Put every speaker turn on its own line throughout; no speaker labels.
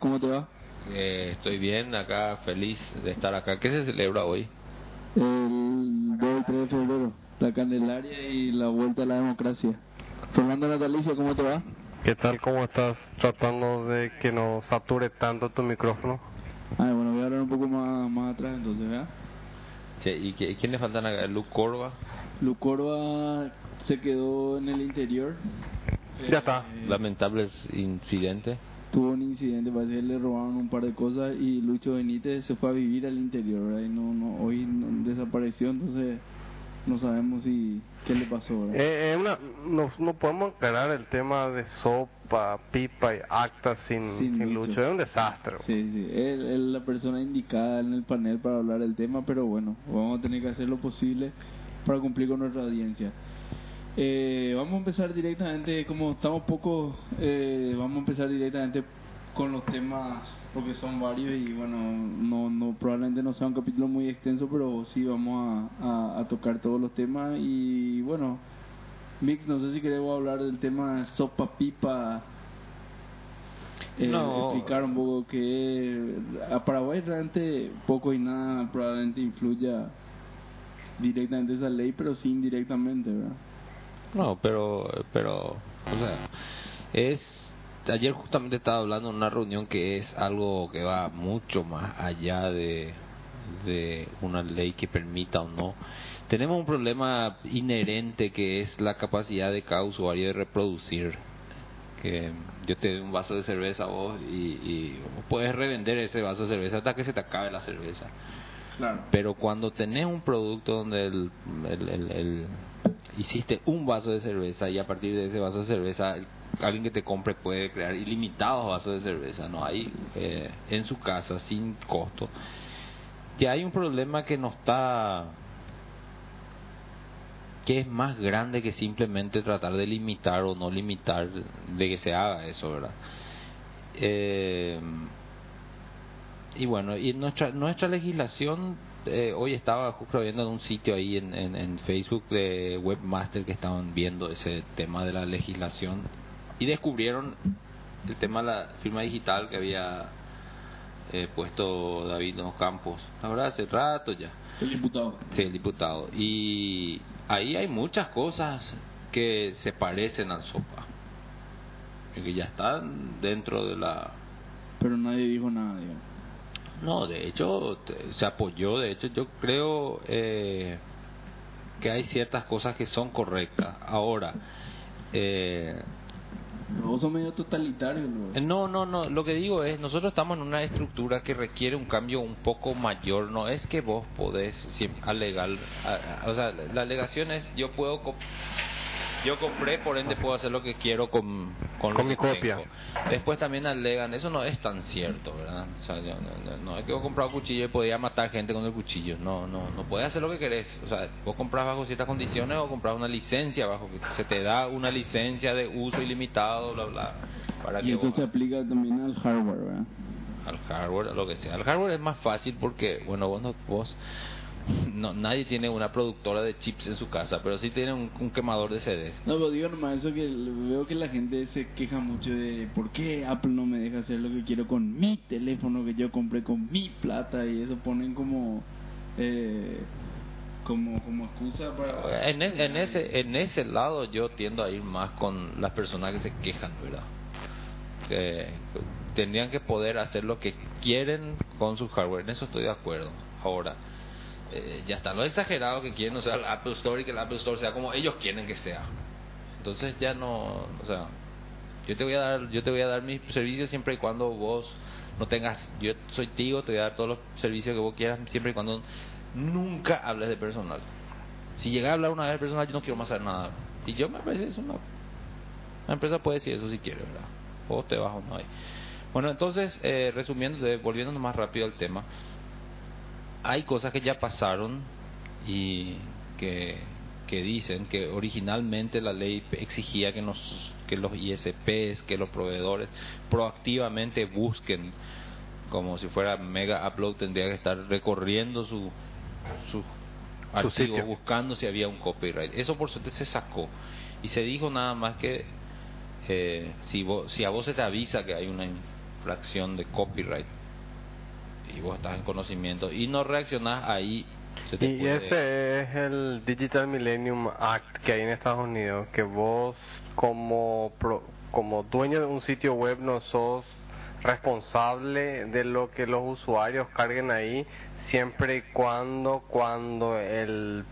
¿cómo te va?
Eh, estoy bien, acá feliz de estar acá. ¿Qué se celebra hoy?
El 2 y 3 de febrero, la Candelaria y la vuelta a la democracia. Fernando Natalicia, ¿cómo te va?
¿Qué tal? ¿Cómo estás? Tratando de que no sature tanto tu micrófono.
Ah, bueno, voy a hablar un poco más, más atrás entonces, ¿verdad?
Che, ¿Y qué- quién le faltan acá? Luke Corva.
Lucorba se quedó en el interior.
Ya está.
Eh,
Lamentables incidente.
Tuvo un incidente, parece que le robaron un par de cosas y Lucho Benítez se fue a vivir al interior, ¿verdad? Y no, no, hoy no- desapareció, entonces no sabemos si qué le pasó.
Eh, eh, una, no, no podemos aclarar el tema de sopa, pipa y acta sin,
Sin
sin
Lucho.
Lucho. Es un desastre.
Sí, sí, es la persona indicada en el panel para hablar del tema, pero bueno, vamos a tener que hacer lo posible para cumplir con nuestra audiencia. Eh, vamos a empezar directamente, como estamos poco, eh, vamos a empezar directamente con los temas, porque son varios y bueno, no, no probablemente no sea un capítulo muy extenso, pero sí vamos a, a- a tocar todos los temas y bueno, Mix, no sé si queremos hablar del tema sopa pipa. Eh,
No.
explicar un poco que a Paraguay realmente poco y nada probablemente influya directamente esa ley, pero sí indirectamente, ¿verdad?
No, pero, pero, o sea, es. Ayer justamente estaba hablando en una reunión que es algo que va mucho más allá de, de una ley que permita o no. Tenemos un problema inherente que es la capacidad de cada usuario de reproducir. Que yo te doy un vaso de cerveza a vos y, y puedes revender ese vaso de cerveza hasta que se te acabe la cerveza.
Claro.
Pero cuando tenés un producto donde el, el- el- el- hiciste un vaso de cerveza y a partir de ese vaso de cerveza alguien que te compre puede crear ilimitados vasos de cerveza, no hay eh, en su casa sin costo. Ya hay un problema que no está que es más grande que simplemente tratar de limitar o no limitar de que se haga eso, ¿verdad? Eh, y bueno, y nuestra nuestra legislación, eh, hoy estaba justo viendo en un sitio ahí en, en, en Facebook de Webmaster que estaban viendo ese tema de la legislación y descubrieron el tema de la firma digital que había eh, puesto David Los Campos, la verdad, hace rato ya.
El diputado.
Sí, el diputado. Y ahí hay muchas cosas que se parecen al SOPA. Y que ya están dentro de la...
Pero nadie dijo nada, digamos.
No, de hecho, se apoyó. De hecho, yo creo eh, que hay ciertas cosas que son correctas. Ahora, eh,
vos sos medio totalitario, ¿no?
no, no, no. Lo que digo es, nosotros estamos en una estructura que requiere un cambio un poco mayor. No es que vos podés alegar, a- a- o sea, la alegación es, yo puedo, yo compré, por ende puedo hacer lo que quiero con, con, lo
Con
que
mi copia.
tengo. Después también alegan, eso no es tan cierto, ¿verdad? O sea, yo- no, no- es que vos comprás un cuchillo y podías matar gente con el cuchillo. No, no, no puedes hacer lo que querés. O sea, vos compras bajo ciertas condiciones o compras una licencia bajo que se te da una licencia de uso ilimitado, bla, bla. Para
Y
que
eso
vos-
se aplica también al hardware, ¿verdad?
al hardware, a lo que sea. El hardware es más fácil porque, bueno, vos, no, vos no, nadie tiene una productora de chips en su casa, pero sí tiene un, un quemador de CDs.
No, pero digo nomás eso que veo que la gente se queja mucho de por qué Apple no me deja hacer lo que quiero con mi teléfono que yo compré con mi plata y eso ponen como eh, como como excusa para
En, e- en ese en ese lado yo tiendo a ir más con las personas que se quejan, ¿verdad? Que tendrían que poder hacer lo que quieren con su hardware, en eso estoy de acuerdo. Ahora, eh, ya están los exagerados que quieren usar el Apple Store y que el Apple Store sea como ellos quieren que sea. Entonces ya no, o sea, yo te voy a dar, yo te voy a dar mis servicios siempre y cuando vos no tengas, yo soy tío, te voy a dar todos los servicios que vos quieras siempre y cuando nunca hables de personal. Si llegas a hablar una vez de personal, yo no quiero más saber nada. Y yo me parece eso una, la empresa puede decir eso si quiere, ¿verdad? O te vas o no hay. Bueno, entonces, eh, resumiendo, volviendo más rápido al tema, hay cosas que ya pasaron y que que dicen que originalmente la ley exigía que, nos, que los ISPs, que los proveedores proactivamente busquen, como si fuera Mega Upload, tendría que estar recorriendo su, su archivo,
sitio.
buscando si había un copyright. Eso por suerte se sacó. Y se dijo nada más que eh, si, vos, si a vos se te avisa que hay una infracción de copyright y vos estás en conocimiento y no reaccionás ahí, se te
Y
puede...
ese es el Digital Millennium Act que hay en Estados Unidos, que vos como pro- como dueño de un sitio web no sos responsable de lo que los usuarios carguen ahí, siempre y cuando cuando el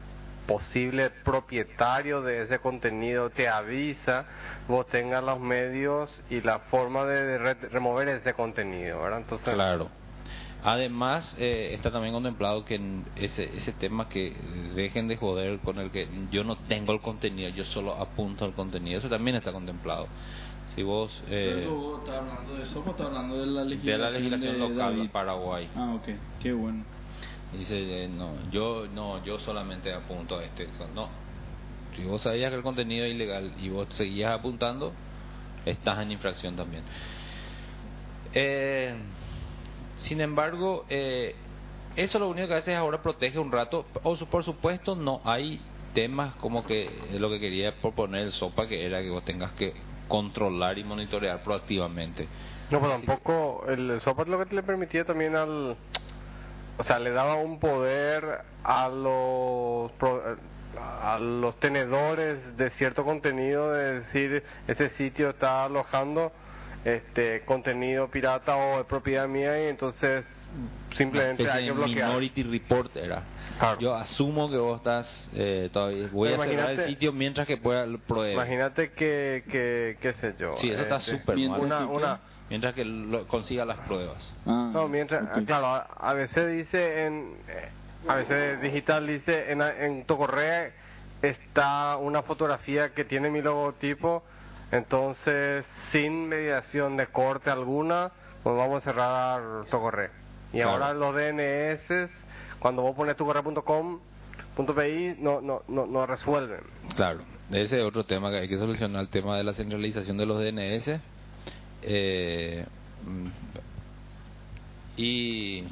posible propietario de ese contenido te avisa, vos tengas los medios y la forma de re- remover ese contenido, ¿verdad? Entonces,
Claro. Además, eh, está también contemplado que en ese, ese tema que dejen de joder con el que yo no tengo el contenido, yo solo apunto al contenido. Eso también está contemplado. Si vos...
Pero
Eh,
eso vos estás hablando de eso, vos estás hablando de la
de
legislación,
la legislación
de
local de. Paraguay.
Ah, ok, qué bueno.
Dice, eh, no, yo no, yo solamente apunto a este. No. Si vos sabías que el contenido es ilegal y vos seguías apuntando, estás en infracción también. Eh, sin embargo, eh, eso lo único que hace es ahora protege un rato. O por supuesto, no hay temas como que lo que quería proponer el SOPA, que era que vos tengas que controlar y monitorear proactivamente.
No, pero
que-
tampoco el software lo que le permitía también al, o sea, le daba un poder a los pro- a los tenedores de cierto contenido de decir ese sitio está alojando este contenido pirata o es propiedad mía y entonces simplemente hay que
de
bloquear.
Minority Report era.
Claro.
Yo asumo que vos estás eh, todavía. Voy
Pero
a cerrar el sitio mientras que pueda prueba.
Imagínate que, que qué sé yo.
Sí, eso está
este,
súper
mientras
mal.
Una,
que-
una,
Mientras que lo- consiga las pruebas.
Ah,
No, mientras, claro, a, a veces dice en, eh, a veces digital dice en, en tu correo está una fotografía que tiene mi logotipo, entonces sin mediación de corte alguna, pues vamos a cerrar tu correo. Y
Claro.
ahora los DNS, cuando vos pones tu correo.com.pi, no, no, no, no resuelven.
Claro. Ese es otro tema que hay que solucionar, el tema de la centralización de los DNS. Eh, mm, y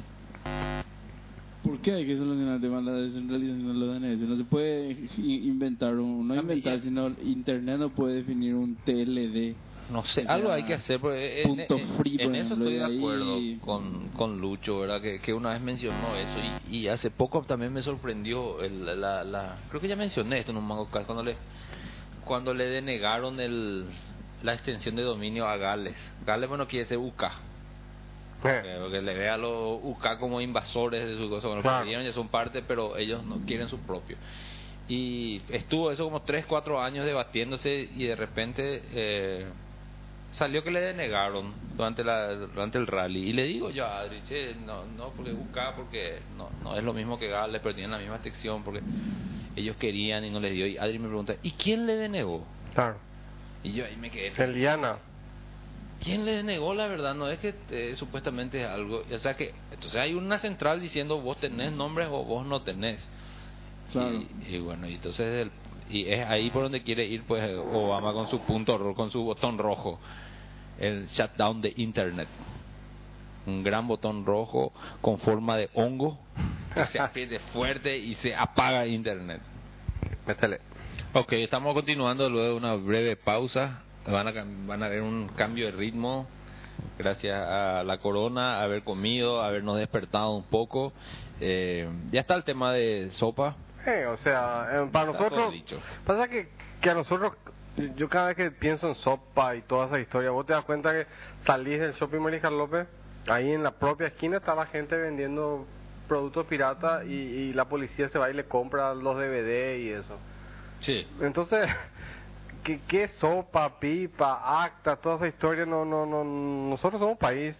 ¿Por qué hay que solucionar el tema de la descentralización de los DNS? No se puede inventar un, no inventar, sino Internet no puede definir un TLD.
no sé, algo hay que hacer. Porque en,
punto
en-
free,
en eso estoy de
ahí-
acuerdo con, con Lucho, ¿verdad? Que, que una vez mencionó eso y, y hace poco también me sorprendió. El, la, la, creo que ya mencioné esto en un mango cuando le, cuando le denegaron el, la extensión de dominio a Gales. Gales, bueno, quiere ser UK.
Eh,
Porque le ve a los UK como invasores de su cosa. Bueno,
Claro.
ya son parte, pero ellos no quieren su propio. Y estuvo eso como 3, 4 años debatiéndose y de repente eh, salió que le denegaron durante, la, durante el rally. Y le digo yo a Adri, che, no, no, porque UK, porque no, no es lo mismo que Gales, pero tienen la misma extensión, porque ellos querían y no les dio. Y Adri me pregunta, ¿y quién le denegó?
claro.
Y yo ahí me quedé.
El Diana.
¿Quién le denegó la verdad? No es que eh, supuestamente es algo. O sea que. Entonces hay una central diciendo vos tenés nombres o vos no tenés.
Claro.
Y, y bueno, y entonces. el- y es ahí por donde quiere ir pues Obama con su punto con su botón rojo. El shutdown de Internet. Un gran botón rojo con forma de hongo que se apriete fuerte y se apaga Internet.
Métele.
Ok, estamos continuando luego de una breve pausa. Van a, van a ver un cambio de ritmo gracias a la corona, haber comido, habernos despertado un poco. Eh, ya está el tema de sopa.
Eh, o sea, eh, para
Está
nosotros,
dicho.
pasa que, que a nosotros, yo cada vez que pienso en sopa y toda esa historia, vos te das cuenta que salís del shopping Mariscal López, ahí en la propia esquina está la gente vendiendo productos piratas y, y la policía se va y le compra los DVD y eso.
Sí.
Entonces, ¿qué, qué sopa, pipa, acta, toda esa historia? No, no, no, nosotros somos un país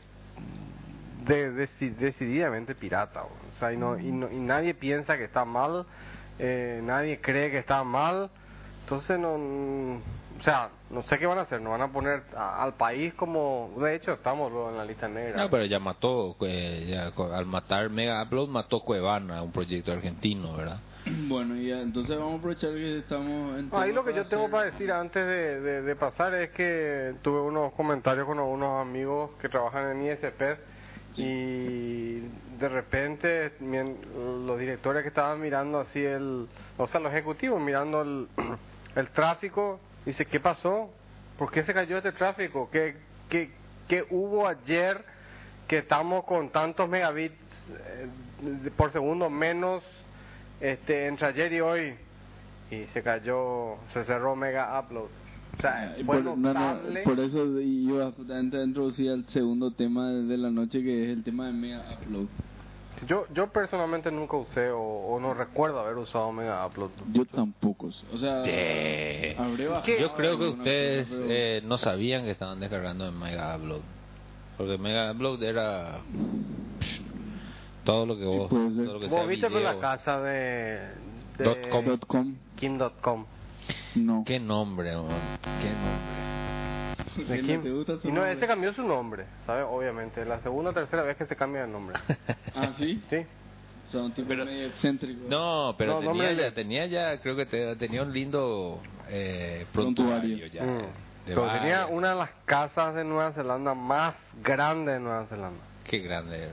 de, deci- decididamente pirata, o sea, y, no, y, no- y nadie piensa que está mal, eh, nadie cree que está mal, entonces no, o sea, no sé qué van a hacer, nos van a poner al país como, de hecho estamos en la lista negra.
No, pero ya mató, eh, ya al matar Mega Upload mató Cuevana, un proyecto argentino, ¿verdad?
Bueno, y entonces vamos a aprovechar que estamos en
Ahí lo que yo tengo para decir antes de, de- de pasar es que tuve unos comentarios con unos amigos que trabajan en ISP y de repente los directores que estaban mirando así el, o sea, los ejecutivos mirando el, el tráfico, dice, ¿qué pasó? ¿Por qué se cayó este tráfico? ¿Qué, qué, qué hubo ayer que estamos con tantos megabits eh, por segundo menos este entre ayer y hoy? Y se cayó, se cerró Mega Upload. O sea, fue
por, no, no,
notable.
por eso iba justamente a introducir el segundo tema de la noche que es el tema de Mega Upload.
Yo, yo personalmente nunca usé o, o no recuerdo haber usado Mega Upload.
Yo tampoco. O sea,
Yo creo que ustedes
cosa, pero-
eh, no sabían que estaban descargando en Mega Upload. Porque Mega Upload era todo lo que vos,
puede ser.
todo lo que sea
Vos viste por la casa de, de
Dot com.
Dot com,
Kim.com.
no.
Qué nombre, man. qué nombre.
De
¿No
Kim.
te gusta su
Y no,
nombre?
ese cambió su nombre, ¿sabes? Obviamente. La segunda o tercera vez que se cambia de nombre.
Ah, ¿sí?
¿Sí?
O sea, un tipo medio excéntrico.
No, pero
No,
tenía,
nombre
ya, tenía ya, creo que te- tenía un lindo eh,
Prontuario.
ya.
Mm.
de
Pero tenía una de las casas de Nueva Zelanda más grandes de Nueva Zelanda.
Qué grande el.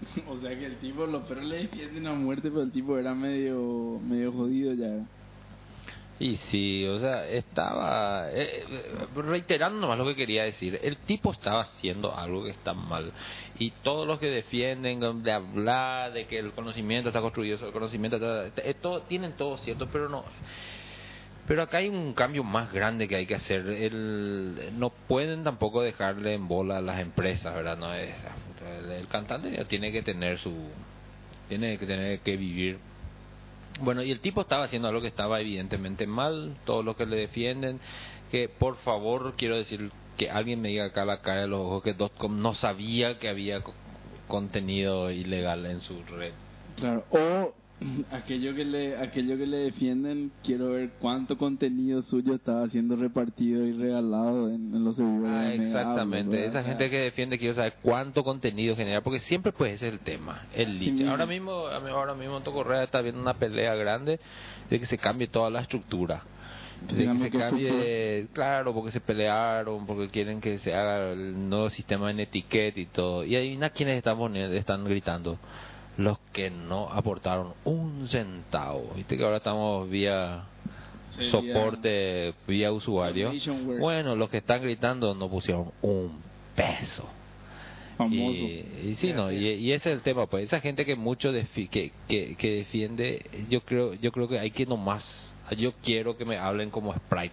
O sea que el tipo, los perros le defienden a muerte, pero el tipo era medio, medio jodido ya.
Y sí, o sea, estaba eh, eh, reiterando nomás lo que quería decir. El tipo estaba haciendo algo que está mal. Y todos los que defienden de hablar de que el conocimiento está construido el conocimiento, está- eh, tienen todo cierto, pero no. Pero acá hay un cambio más grande que hay que hacer. El, no pueden tampoco dejarle en bola a las empresas, ¿verdad? No es, el, cantante tiene que tener su, tiene que tener que vivir bueno, y el tipo estaba haciendo algo que estaba evidentemente mal, todos los que le defienden, que por favor quiero decir que alguien me diga acá la cara de los ojos que Dotcom no sabía que había co- contenido ilegal en su red.
Claro. O aquello que le, aquello que le defienden, quiero ver cuánto contenido suyo estaba siendo repartido y regalado en, en los servidores.
Ah, exactamente, esa gente que defiende quiero saber cuánto contenido genera, porque siempre pues ese es el tema, el leech.
mismo.
Ahora mismo, ahora mismo Anto Correa está viendo una pelea grande de que se cambie toda la estructura. De que se cambie, claro, porque se pelearon, porque quieren que se haga el nuevo sistema en etiqueta y todo. Y hay una quienes están están gritando, los que no aportaron un centavo. Viste que ahora estamos vía
Sería-
soporte, vía usuario. Bueno, los que están gritando no pusieron un peso. Y, y sí, no, y, y ese es el tema, pues esa gente que mucho defi- que, que, que defiende, yo creo yo creo que hay que nomás, yo quiero que me hablen como Sprite,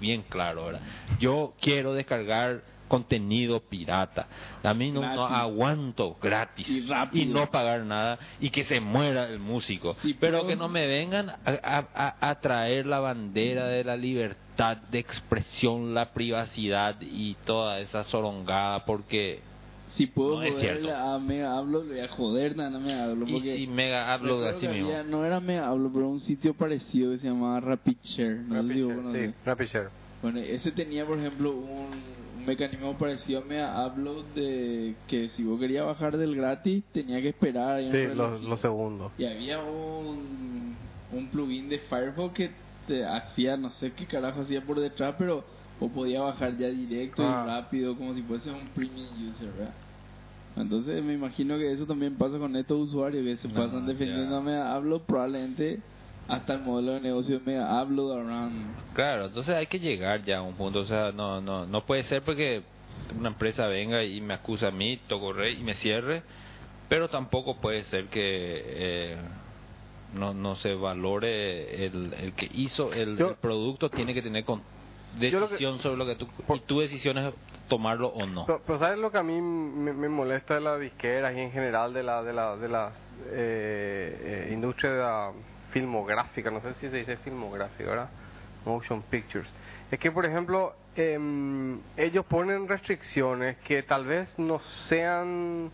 bien claro, ¿verdad? Yo quiero descargar contenido pirata, a mí no, aguanto gratis
Y
no pagar nada y que se muera el músico,
Sí,
pero
pero-
que no me vengan a, a- a- traer la bandera de la libertad de expresión, la privacidad y toda esa sorongada porque
Si puedo
No cierto.
a Mega Upload, le voy a joder nada a Mega Upload.
Y si Mega así mismo.
había- no era Mega Upload, pero un sitio parecido que se llamaba Rapid Share. No
Rapid. Share, sí, Rapid Share.
Bueno, ese tenía, por ejemplo, un, un mecanismo parecido a Mega Upload de que si vos querías bajar del gratis, tenía que esperar.
Sí, los, segundos.
Y había un, un plugin de Firefox que te hacía, no sé qué carajo hacía por detrás, pero vos podías bajar ya directo
Ah.
y rápido, como si fuese un premium user, ¿verdad? Entonces me imagino que eso también pasa con estos usuarios que se
No,
pasan defendiendo
ya.
a Mega Upload, probablemente hasta el modelo de negocio de Mega Upload habrán...
Claro, entonces hay que llegar ya a un punto, o sea, no no no puede ser porque una empresa venga y me acusa a mí, toco rey y me cierre, pero tampoco puede ser que eh, no no se valore el, el que hizo el,
Yo-
el producto tiene que tener con
Yo lo que-
decisión sobre lo que tú y tu decisión es tomarlo o no.
Pero, pero ¿sabes lo que a mí me, me molesta de las disqueras y en general de la de la de la eh, eh, industria de la filmográfica, no sé si se dice filmográfica, ¿verdad? Motion Pictures. Es que, por ejemplo, em, ellos ponen restricciones que tal vez no sean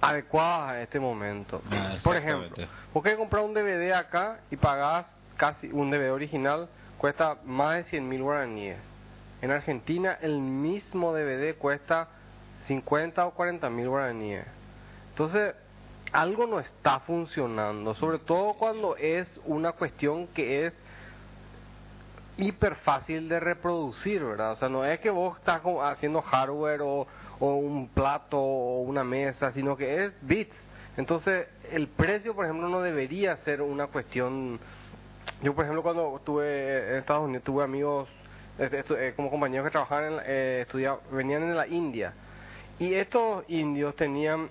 adecuadas a este momento.
Ah,
por ejemplo, vos querés comprar un DVD acá y pagás casi un DVD original, cuesta más de 100 mil guaraníes. En Argentina el mismo DVD cuesta 50 o 40 mil guaraníes. Entonces, algo no está funcionando, sobre todo cuando es una cuestión que es hiper fácil de reproducir, ¿verdad? O sea, no es que vos estás haciendo hardware o, un plato o una mesa, sino que es bits. Entonces, el precio, por ejemplo, no debería ser una cuestión... Yo, por ejemplo, cuando estuve en Estados Unidos, tuve amigos este, eh, como compañeros que trabajaban, en, eh, estudiaban, venían de la India. Y estos indios tenían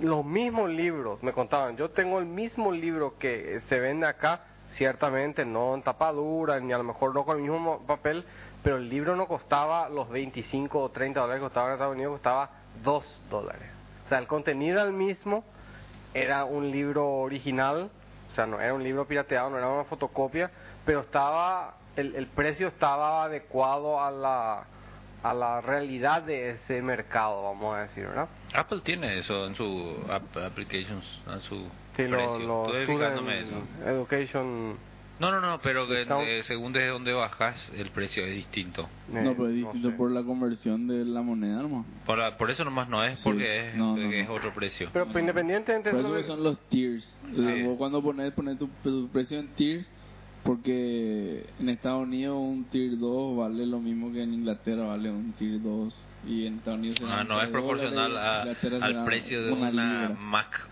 los mismos libros, me contaban. Yo tengo el mismo libro que se vende acá, ciertamente no en tapadura, ni a lo mejor no con el mismo mo- papel, pero el libro no costaba los 25 o 30 dólares que costaba en Estados Unidos, costaba 2 dólares. O sea, el contenido era el mismo, era un libro original, o sea, no era un libro pirateado, no era una fotocopia, pero estaba, el, el precio estaba adecuado a la, a la realidad de ese mercado, vamos a decir, ¿verdad?
Apple tiene eso en su app applications, en su
Sí, lo,
precio.
lo Student
fijándome eso.
Education.
No, no, no, pero que eh, según desde donde bajas, el precio es distinto.
eh,
no, pero es distinto
sé.
por la conversión de la moneda, nomás.
Por, por eso nomás no es,
Sí.
porque es,
No, no,
porque es
no.
otro precio.
Pero pues, independientemente de
eso son los tiers. O sea, vos cuando pones, pones tu, tu precio en tiers, porque en Estados Unidos un tier 2 vale lo mismo que en Inglaterra vale un tier 2. Y en Estados Unidos
Ah, no es proporcional
dólares,
a-
Inglaterra
al precio de
una.
Mac,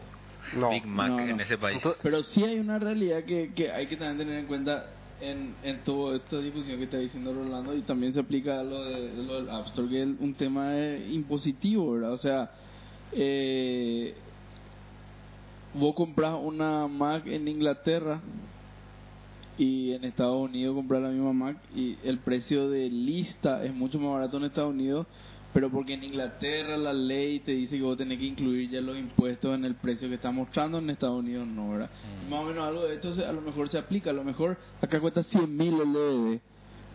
no.
Big Mac
No, no.
en ese país.
Pero sí hay una realidad que, que hay que también tener en cuenta en, en toda esta discusión que está diciendo Rolando y también se aplica a lo, de, lo del App Store, que es un tema eh, impositivo, ¿verdad? O sea, eh, vos compras una Mac en Inglaterra y en Estados Unidos compras la misma Mac y el precio de lista es mucho más barato en Estados Unidos, pero porque en Inglaterra la ley te dice que vos tenés que incluir ya los impuestos en el precio que está mostrando, en Estados Unidos no, ¿verdad?
Mm.
Más o menos algo de esto se- a lo mejor se aplica, a lo mejor acá cuesta 100 mil el.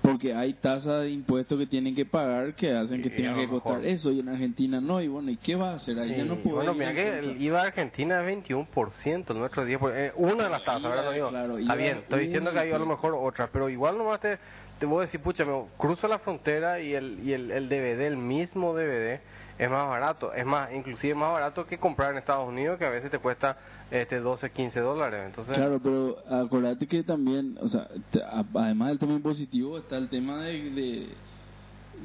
Porque hay tasas de impuestos que tienen que pagar que hacen que
Y a
tenga
lo
que costar
mejor-
eso y en Argentina no. Y bueno, ¿y qué va a hacer? Ahí ya no puede
bueno,
ir
mira que el IVA de Argentina es 21%, el nuestro 10%. Eh, una de las tasas, ¿verdad?
Claro,
bien, estoy diciendo que hay a lo mejor otras, pero igual nomás te, te voy a decir, pucha, me cruzo la frontera y el, y el, el DVD, el mismo DVD, es más barato. Es más, inclusive más barato que comprar en Estados Unidos, que a veces te cuesta este 12, 15 dólares. Entonces,
Claro, pero acordate que también, o sea, además del tema impositivo está el tema de, de-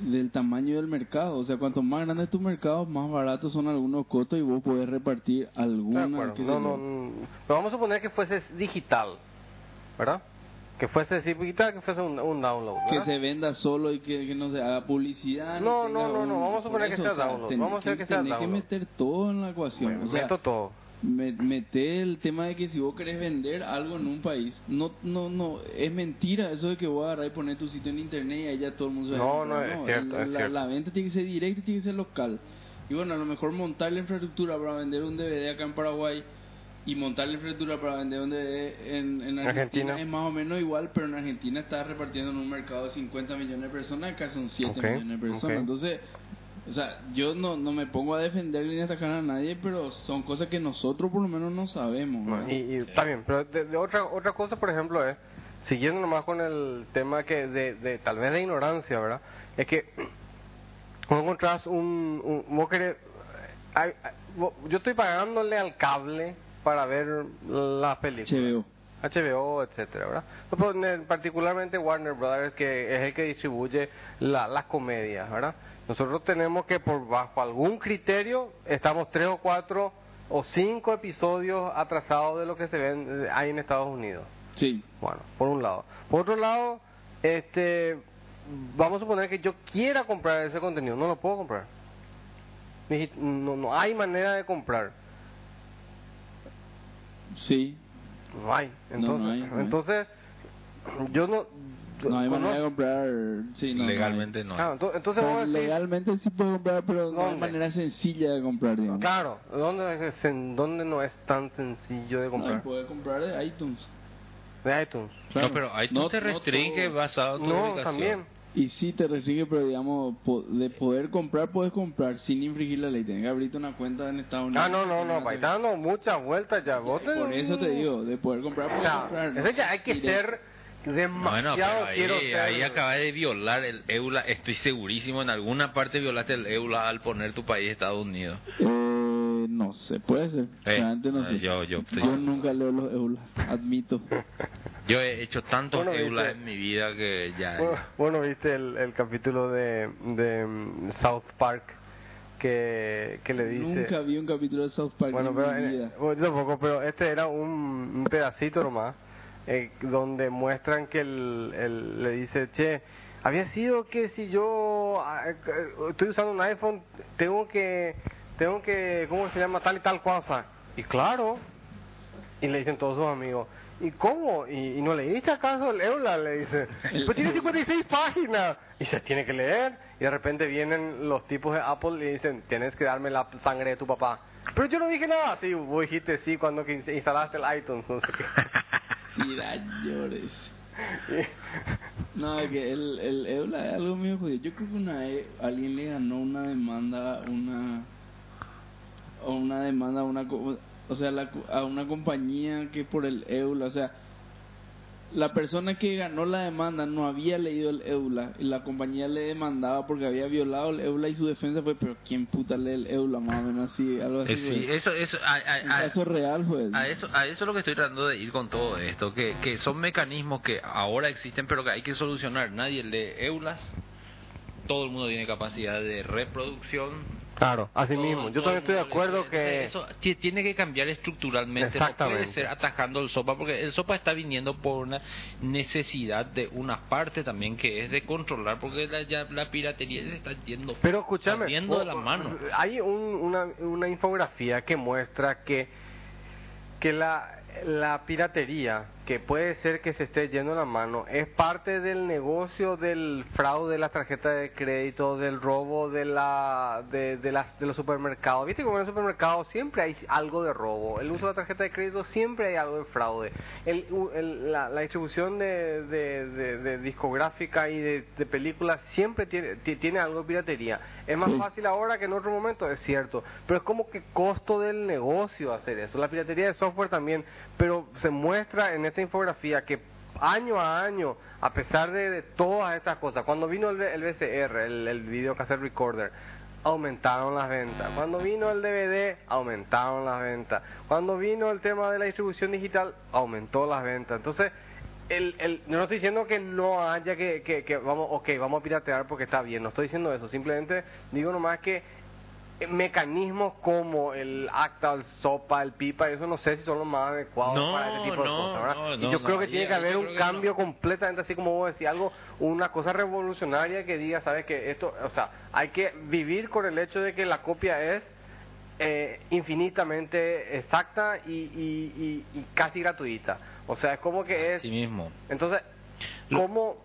del tamaño del mercado. O sea, cuanto más grande es tu mercado, más baratos son algunos costos y vos podés repartir alguna. qué sé
No, no, no, pero vamos a suponer que fuese digital, ¿verdad? Que fuese digital, que fuese un, un download.
que se venda solo y que, que no se haga publicidad.
No, no, no, no, vamos a suponer que sea download, vamos a hacer que sea
tenés que
download.
meter todo en la ecuación.
Me-
o sea,
meto todo.
me- meter el tema de que si vos querés vender algo en un país, no, no, no, es mentira eso de que vos agarrar y poner tu sitio en internet y ahí ya todo el mundo se va a
No, no, es cierto,
la,
es
la-
cierto.
la venta tiene que ser directa, tiene que ser local. Y bueno, a lo mejor montar la infraestructura para vender un DVD acá en Paraguay y montar la infraestructura para vender DVD en, en Argentina,
Argentina.
es más o menos igual, pero en Argentina está repartiendo en un mercado de 50 millones de personas, acá son 7
Ok,
millones de personas. Entonces, o sea, yo no, no me pongo a defender ni a atacar a nadie, pero son cosas que nosotros por lo menos no sabemos.
No, y, y está bien, pero de, de otra otra cosa, por ejemplo, es, siguiendo nomás con el tema que de, de tal vez de ignorancia, ¿verdad? Es que vos encontrás un, un vos querés- hay- hay- vos- yo estoy pagándole al cable para ver las películas.
HBO.
HBO, etcétera, ¿verdad? Pero, particularmente Warner Brothers, que es el que distribuye la- las comedias, ¿verdad? Nosotros tenemos que, por bajo algún criterio, estamos tres o cuatro o cinco episodios atrasados de lo que se ven eh, hay en Estados Unidos.
Sí.
Bueno, por un lado. Por otro lado, este, vamos a suponer que yo quiera comprar ese contenido, no lo puedo comprar. No, no hay manera de comprar.
Sí.
No hay.
No,
Entonces,
no hay, no hay.
entonces yo no. yo
No hay manera de comprar. Sí, no, no hay.
Legalmente no.
O
entonces vamos a decir-
legalmente sí puedo comprar, pero no hay manera sencilla de comprar, digamos.
Claro, ¿dónde, es- en dónde no es tan sencillo de
No,
comprar?
puede comprar de iTunes.
De iTunes.
Claro.
No, pero iTunes
No-
te
no
restringe
todo.
basado en tu
No,
ubicación.
también.
Y sí te restringe, pero digamos, po- de poder comprar, puedes comprar sin infringir la ley. Tienes que abrirte una cuenta en Estados Unidos.
Ah, no, no, no, está dando muchas vueltas ya. Vos te-
Por eso te digo, de poder comprar,
O
puedes
sea,
comprar. ¿no?
eso ya hay que ser demasiado
Bueno,
quiero
ahí,
ser.
ahí acabas de violar el EULA. Estoy segurísimo, en alguna parte violaste el EULA al poner tu país Estados Unidos.
Eh, no sé, puede ser.
Eh,
no
eh,
sé.
yo- yo-
Yo nunca leo los eulas, admito.
Yo he hecho tantos
Bueno,
eulas
viste.
en mi vida que ya...
Bueno, bueno, viste el, el capítulo de, de mm, South Park que, que le dice...
Nunca vi un capítulo de South Park
Bueno,
en
pero
mi
en-
vida.
bueno, yo tampoco, pero este era un, un pedacito nomás, eh, donde muestran que el, el- le dice, che, había sido que si yo ah, eh, estoy usando un iPhone, tengo que, tengo que, ¿cómo se llama? Tal y tal cosa. Y claro, y le dicen todos sus amigos, ¿y cómo? ¿Y, y no leíste acaso el Eula? Le dice, pues tiene 56 páginas. Y se tiene que leer. Y de repente vienen los tipos de Apple y dicen, tienes que darme la sangre de tu papá. Pero yo no dije nada. Sí, vos dijiste sí cuando que instalaste el iTunes. No sé qué.
Mira, llores. No, que el, el Eula es algo medio jodido. Yo creo que una vez alguien le ganó una demanda, una o una demanda a una, o sea, la a una compañía que por el Eula, o sea, la persona que ganó la demanda no había leído el Eula y la compañía le demandaba porque había violado el Eula y su defensa fue, pero ¿quién puta lee el Eula? Más o menos así, algo así.
Eh, sí, eso, eso, a, a-
Un
a-
caso real
a eso, a eso es lo que estoy tratando de ir con todo esto, que, que son mecanismos que ahora existen pero que hay que solucionar. Nadie lee eulas, todo el mundo tiene capacidad de reproducción.
Claro, así
todo-
mismo. Yo también estoy de acuerdo que...
Eso ti- tiene que cambiar estructuralmente, no puede ser atajando el SOPA, porque el SOPA está viniendo por una necesidad de una parte también que es de controlar, porque la, ya, la piratería se está yendo
Pero escúchame,
de la mano.
hay un- una, una infografía que muestra que, que la, la piratería, que puede ser que se esté yendo la mano, es parte del negocio del fraude de las tarjetas de crédito, del robo de, la, de, de, las, de los supermercados. Viste como en el supermercado siempre hay algo de robo. El uso de la tarjeta de crédito siempre hay algo de fraude. El, el- la, la distribución de, de, discográfica y de, películas siempre tiene, ti- tiene algo de piratería. Es más
Sí.
fácil ahora que en otro momento, es cierto. Pero es como que costo del negocio hacer eso. La piratería de software también. Pero se muestra en esta infografía que año a año, a pesar de, todas estas cosas, cuando vino el, el VCR, el, el Video Cassette Recorder, aumentaron las ventas. Cuando vino el DVD, aumentaron las ventas. Cuando vino el tema de la distribución digital, aumentó las ventas. Entonces, el, el, no estoy diciendo que no haya que, que, que vamos, ok, vamos a piratear porque está bien, no estoy diciendo eso, simplemente digo nomás que mecanismos como el ACTA, el SOPA, el PIPA, eso no sé si son los más adecuados
No,
para este tipo de
no,
cosas, ¿verdad?
no,
y yo creo que tiene que haber un cambio completamente así como vos decís, algo, una cosa revolucionaria que diga, sabes que esto, o sea, hay que vivir con el hecho de que la copia es eh, infinitamente exacta y, y, y, y casi gratuita. O sea, es como que es...
Así mismo.
Entonces, ¿cómo,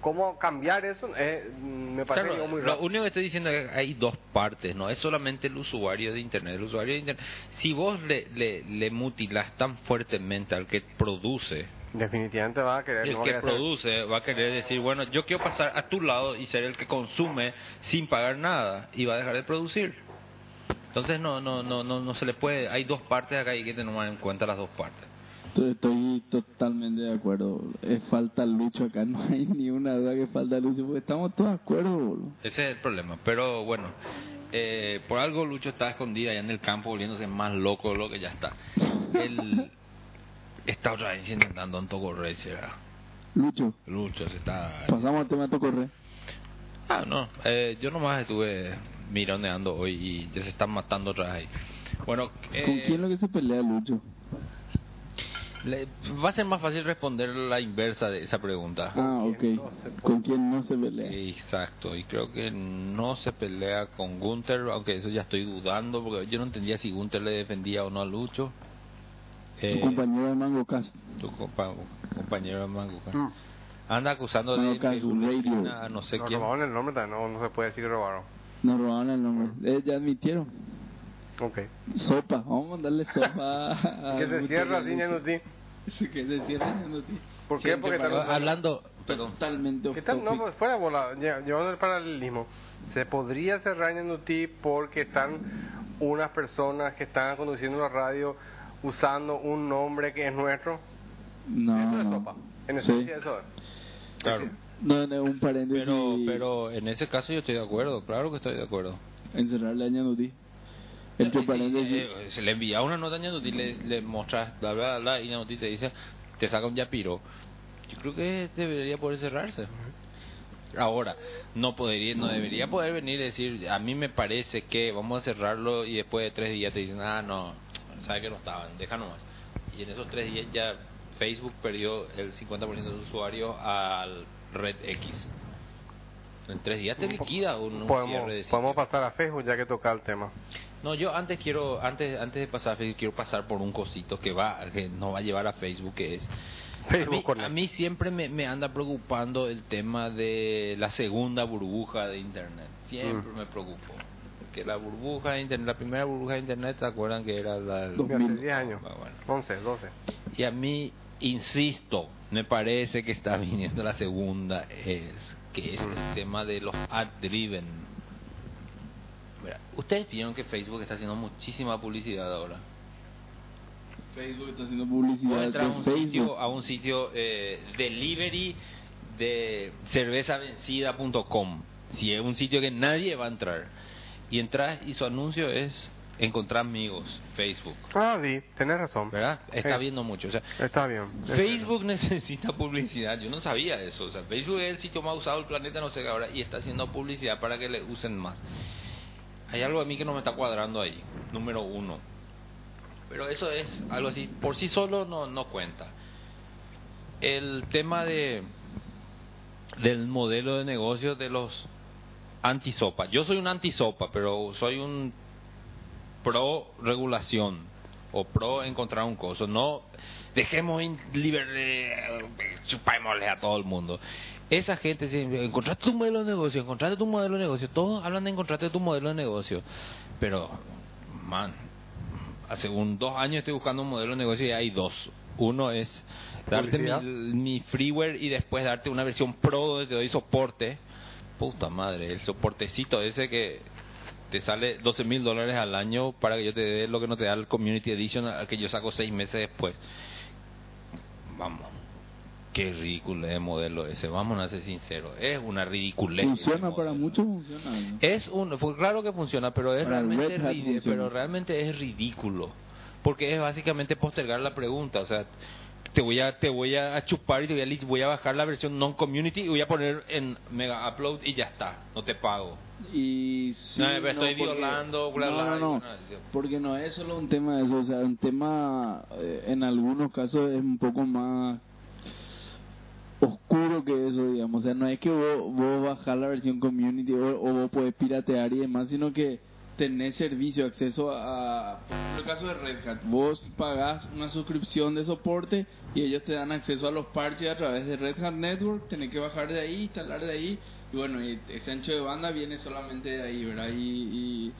cómo cambiar eso? Eh, me parece
Claro,
muy
lo
raro.
único que estoy diciendo es que hay dos partes, no es solamente el usuario de internet. El usuario de internet, si vos le, le, le mutilas tan fuertemente al que produce,
Definitivamente va a querer...
el
no
que
hacer-
produce va a querer decir, bueno, yo quiero pasar a tu lado y ser el que consume sin pagar nada y va a dejar de producir. Entonces no no no no no se le puede, hay dos partes acá y hay que tener en cuenta las dos partes.
Estoy, totalmente de acuerdo. Es falta lucho acá, no hay ni una duda que falta lucho, porque estamos todos de acuerdo, boludo.
Ese es el problema. Pero bueno, eh, por algo Lucho está escondida allá en el campo volviéndose más loco de lo que ya está. Él está otra vez intentando Antocorre, será.
Lucho,
Lucho se está...
pasamos al tema de Tocorre.
Ah, no, eh, yo nomás estuve mironeando hoy y ya se están matando otra vez ahí. Bueno, eh,
¿Con quién es lo que se pelea Lucho?
Le- va a ser más fácil responder la inversa de esa pregunta.
Ah, ok.
no?
¿Con quién no se pelea?
Exacto, y creo que no se pelea con Gunther, aunque eso ya estoy dudando, porque yo no entendía si Gunther le defendía o no a Lucho.
Tu
Eh,
compañero de Mango Cast.
tu compa- compañero de Mango.
Mm.
Anda acusando de a no sé
Nos
quién.
robaron el nombre, no, no se puede decir que robaron.
Nos robaron el nombre. Eh, ya admitieron.
Ok.
Sopa. Vamos a mandarle sopa a...
que se cierra así. Ñanuti.
Sí, que se cierra Ñanuti.
¿Por qué? Porque también-
Hablando, perdón.
Totalmente
¿Qué tal? No, pues fuera bola, lle- llevando el paralelismo. Se podría cerrar Ñanuti porque están unas personas que están conduciendo la radio usando un nombre que es nuestro.
No,
eso es
no.
sopa. En
Sí.
esencia, eso es.
Claro.
No, no, un paréntesis.
Pero, pero en ese caso yo estoy de acuerdo, claro que estoy de acuerdo.
Encerrarle a Ñanuti.
Sí, eh, se le envía una nota a Ñanduti, le, le mostras bla bla bla y Ñanduti te dice, te saca un yapiro. Yo creo que debería poder cerrarse. Ahora, no podría, no debería poder venir y decir, a mí me parece que vamos a cerrarlo y después de tres días te dicen, ah, no, sabe que no estaban, deja nomás. Y en esos tres días ya Facebook perdió el 50% de sus usuarios al Red X. En tres días te liquida un, un
podemos,
cierre de sitio.
podemos pasar a Facebook ya que toca el tema.
No, yo antes quiero, antes, antes de pasar a Facebook, quiero pasar por un cosito que va, que nos va a llevar a Facebook, que es
Facebook
a mí, a mí siempre me, me anda preocupando el tema de la segunda burbuja de Internet. Siempre
Mm.
me preocupó. Que la burbuja de Internet, la primera burbuja de Internet, ¿se acuerdan que era la...
Dos
Ya hace
mil.
10 años.
Ah, bueno.
11, 12.
Y a mí, insisto, me parece que está viniendo la segunda, es que es el
Mm.
tema de los ad-driven. Mira, Ustedes vieron que Facebook está haciendo muchísima publicidad ahora.
Facebook está haciendo publicidad
entras a un
Facebook.
sitio, a un sitio eh, delivery de cervezavencida.com. Si es un sitio que nadie va a entrar. Y entras y su anuncio es encontrar amigos, Facebook.
Ah, sí, tenés razón.
¿Verdad? Está
Sí.
viendo mucho. O sea,
Está bien.
Facebook necesita publicidad. Yo no sabía eso. O sea, Facebook es el sitio más usado del planeta, no sé qué ahora, y está haciendo publicidad para que le usen más. Hay algo a mí que no me está cuadrando ahí. Número uno. Pero eso es algo así. Por sí solo no, no cuenta. El tema de del modelo de negocio de los antisopa. Yo soy un antisopa, pero soy un pro regulación o pro encontrar un coso. No dejemos liber, eh, chupémosle a todo el mundo. Esa gente, si encontraste tu modelo de negocio, encontraste tu modelo de negocio, todos hablan de encontrarte tu modelo de negocio, pero, man, hace un dos años estoy buscando un modelo de negocio y hay dos. Uno es darte mi, mi freeware y después darte una versión pro donde te doy soporte. Puta madre, el soportecito ese que te sale 12 mil dólares al año para que yo te dé lo que no te da el Community Edition al que yo saco seis meses después. Vamos, qué ridículo es el modelo ese, vamos a ser sinceros, es una ridiculez.
Funciona para muchos, funciona. ¿no?
Es un, pues claro que funciona, pero es
Para
realmente
funciona.
pero realmente es ridículo, porque es básicamente postergar la pregunta, o sea, te voy a te voy a chupar y te voy a, voy a bajar la versión non community y voy a poner en mega upload y ya está, no te pago.
Y sí,
No, pero estoy
porque-
violando, bla,
no,
bla,
no, no, porque no es solo un tema de eso, o sea, un tema eh, en algunos casos es un poco más oscuro que eso, digamos, o sea, no es que vos, vos bajás la versión community o, vos podés piratear y demás, sino que tenés servicio, acceso a, ejemplo, el caso de Red Hat, vos pagás una suscripción de soporte y ellos te dan acceso a los parches a través de Red Hat Network, tenés que bajar de ahí, instalar de ahí, y bueno, ese ancho de banda viene solamente de ahí, ¿verdad? Y, y,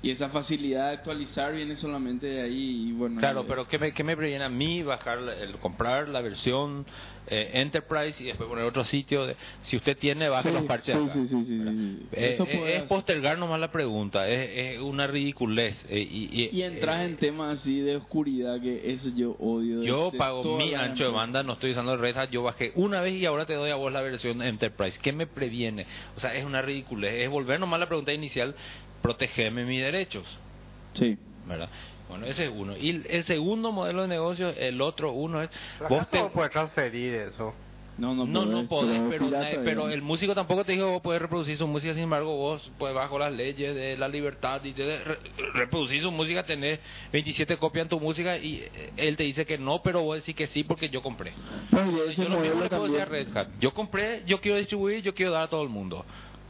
y esa facilidad de actualizar viene solamente de ahí, y bueno.
Claro,
eh,
pero ¿qué me, qué me previene a mí bajar, el, comprar la versión eh, Enterprise y después poner otro sitio? De, si usted tiene, baje
Sí,
los parches
sí,
acá.
sí.
Eh, eh, es
hacer.
postergar nomás la pregunta, es, es una ridiculez. eh, y, y,
Y entras
eh,
en temas así de oscuridad que eso yo odio. de-
Yo
de
pago mi ancho de banda, no estoy usando Red yo bajé una vez y ahora te doy a vos la versión Enterprise. ¿Qué me previene? O sea, es una ridiculez, es volver nomás a la pregunta inicial, protegerme mis derechos.
Sí.
¿verdad? Bueno, ese es uno. Y el- el segundo modelo de negocio, el otro uno es... Vos te,
no puede transferir eso.
No, no,
no, no podés, pero,
pirata,
na- pero el músico tampoco te dijo que vos podés reproducir su música, sin embargo vos, pues bajo las leyes de la libertad y de re- reproducir su música, tenés 27 copias en tu música y eh, él te dice que no, pero vos decís que sí porque yo compré.
Ese
Yo lo mismo
modelo
le puedo decir a Red Hat. Yo compré, yo quiero distribuir, yo quiero dar a todo el mundo.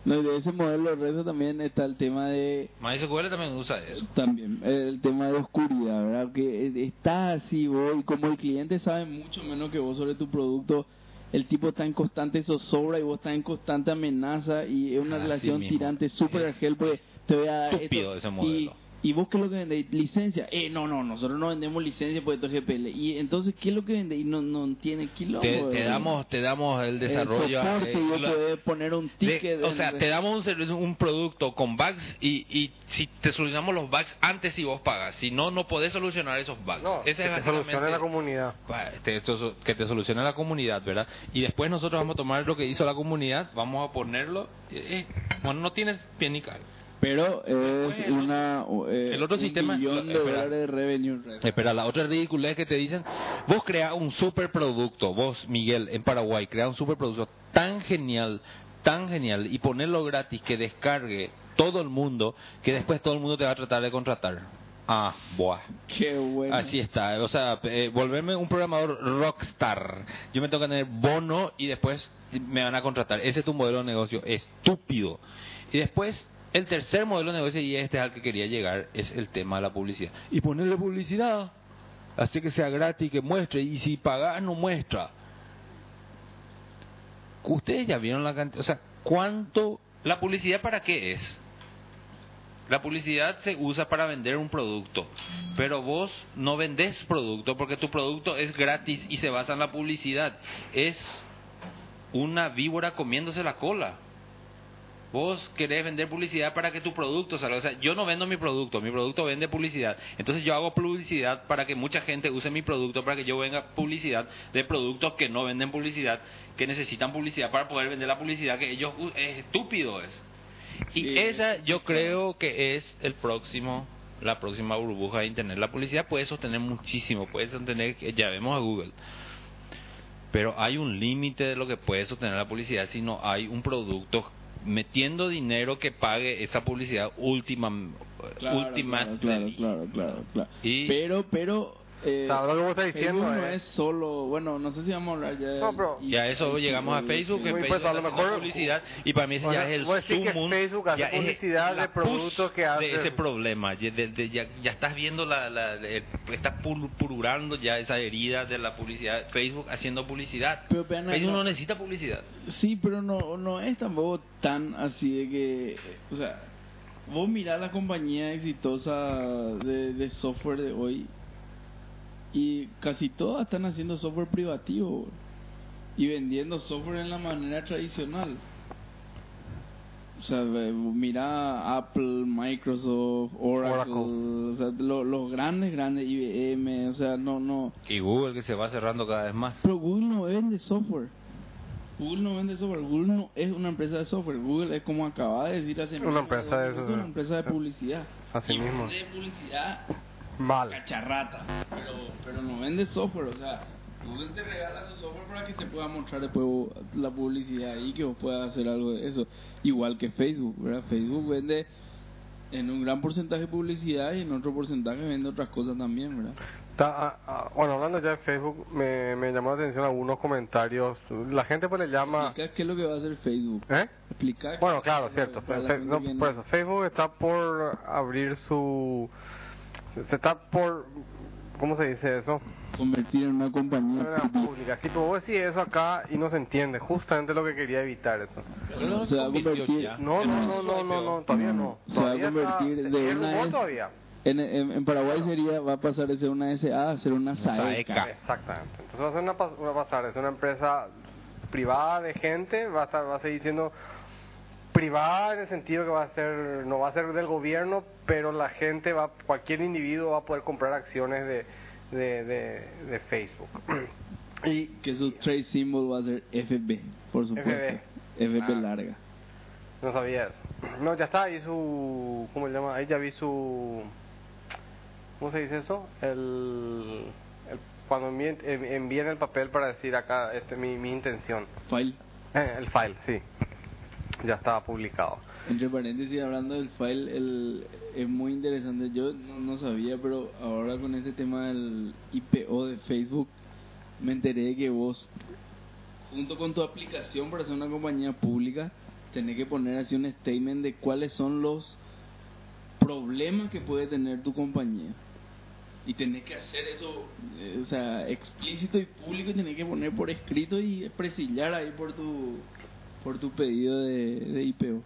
No, y de ese modelo de Hat también está el tema de
MySQL también usa eso.
también el tema de oscuridad, ¿verdad? Que está así vos y como el cliente sabe mucho menos que vos sobre tu producto, el tipo está en constante zozobra y vos estás en constante amenaza y es una
Así
relación
mismo.
tirante súper argel porque te voy a dar esto.
ese modelo.
Y, y vos qué es lo que vendéis? Licencia. Eh, no, no, nosotros no vendemos licencia por esto es GPL. Y entonces, ¿qué es lo que vendéis? No, no tiene quilombo.
Te, te damos te damos el desarrollo.
El soporte,
eh,
y vos
la-
poner un
de-
ticket.
o
en-
sea, te damos un, un producto con bugs y, y si te solucionamos los bugs antes si vos pagas. Si no, no podés solucionar esos bugs.
No,
Ese
que
es
te solucione la comunidad.
Te- que te solucione la comunidad, ¿verdad? Y después nosotros vamos a tomar lo que hizo la comunidad, vamos a ponerlo. eh, eh, bueno, no tienes pie ni cal.
Pero es una. eh,
el otro
un
sistema-
millón de
espera.
dólares de revenue.
Espera, la otra ridiculez que te dicen, vos creas un superproducto, vos Miguel, en Paraguay, creas un superproducto tan genial, tan genial, y ponerlo gratis que descargue todo el mundo, que después todo el mundo te va a tratar de contratar. Ah, buah.
Qué bueno.
Así está, o sea, eh, volverme un programador rockstar. Yo me tengo que tener bono y después me van a contratar. Ese es tu modelo de negocio estúpido. Y después, el tercer modelo de negocio, y este es al que quería llegar, es el tema de la publicidad. Y ponerle publicidad, así que sea gratis, que muestre, y si pagas, no muestra. Ustedes ya vieron la cantidad, o sea, ¿cuánto? ¿La publicidad para qué es? La publicidad se usa para vender un producto, pero vos no vendés producto porque tu producto es gratis y se basa en la publicidad. Es una víbora comiéndose la cola. Vos querés vender publicidad para que tu producto salga. O sea, yo no vendo mi producto, mi producto vende publicidad. Entonces yo hago publicidad para que mucha gente use mi producto, para que yo venga publicidad de productos que no venden publicidad, que necesitan publicidad para poder vender la publicidad que ellos... Es estúpido es. Y
Sí,
esa yo creo que es el próximo, la próxima burbuja de internet. La publicidad puede sostener muchísimo, puede sostener, ya vemos a Google. Pero hay un límite de lo que puede sostener la publicidad si no hay un producto metiendo dinero que pague esa publicidad última,
Claro,
última
claro, claro, claro, claro, claro.
Y-
Pero, pero. Eh,
lo que vos estás diciendo
Facebook no
es-
es solo. Bueno, no sé si vamos a hablar ya. de-
No, pero-
eso llegamos a Facebook, que Facebook
pues, a lo
está haciendo
mejor-
publicidad y para mí ese
Bueno,
ya es el sumum,
Facebook hace
ya es
publicidad de productos que hace-
de ese problema, ya, de- de- ya, ya estás viendo la, la, el- estás pururando ya esa herida de la publicidad, Facebook haciendo publicidad.
Pero, vean,
Facebook
no-
no necesita publicidad.
Sí, pero no, no es tampoco tan así de que. O sea, vos mirás la compañía exitosa de, de software de hoy y casi todas están haciendo software privativo y vendiendo software en la manera tradicional. O sea, mira Apple, Microsoft, Oracle,
Oracle.
o sea, lo- los grandes, grandes IBM, o sea, no, no.
Y Google que se va cerrando cada vez más.
Pero Google no vende software. Google no vende software. Google no es una empresa de software. Google es como acaba de decir hace
Una empresa de eso,
una empresa de publicidad.
Así mismo.
Vende publicidad
Mal.
cacharrata, pero, pero no vende software. O sea, Google te regala su software para que te pueda mostrar después la publicidad y que vos puedas hacer algo de eso. Igual que Facebook, ¿verdad? Facebook vende en un gran porcentaje publicidad y en otro porcentaje vende otras cosas también, ¿verdad?
Bueno, hablando ya de Facebook, me, me llamó la atención algunos comentarios. La gente pues le llama...
Qué es lo que va a hacer Facebook.
¿Eh? Bueno, claro, cierto. Fe- no- por eso, Facebook está por abrir su... Se está por... ¿Cómo se dice eso?
convertir en una compañía
Una pública. Si tú vos decís eso acá y no se entiende, justamente lo que quería evitar eso.
Bueno, se va a convertir
No, no, no, no, no, no, todavía no.
Se va a convertir
está-
de
¿es
una
todavía?
en, en, en Paraguay sería va a pasar de ser una SA a ser una SAECA.
SAECA.
Exactamente. Entonces va a ser una, va a pasar, es una empresa privada de gente, va a estar, va a seguir siendo privada en el sentido que va a ser, no va a ser del gobierno, pero la gente va, cualquier individuo va a poder comprar acciones de, de, de, de Facebook. y
Que su trade symbol va a ser FB, por supuesto.
FB.
FB
Ah.
larga.
no sabía eso. No, ya está ahí su, ¿cómo se llama? Ahí ya vi su, ¿cómo se dice eso? El, el- cuando envíen, en- envíen el papel para decir acá, este mi, mi intención.
File.
Eh, el file, sí. Ya estaba publicado.
Entre paréntesis, hablando del file, el, es muy interesante. Yo no, no sabía, pero ahora con este tema del IPO de Facebook, me enteré de que vos, junto con tu aplicación para ser una compañía pública, tenés que poner así un statement de cuáles son los problemas que puede tener tu compañía. Y tenés que hacer eso, eh, o sea, explícito y público, y tenés que poner por escrito y presillar ahí por tu por tu pedido de, de IPO.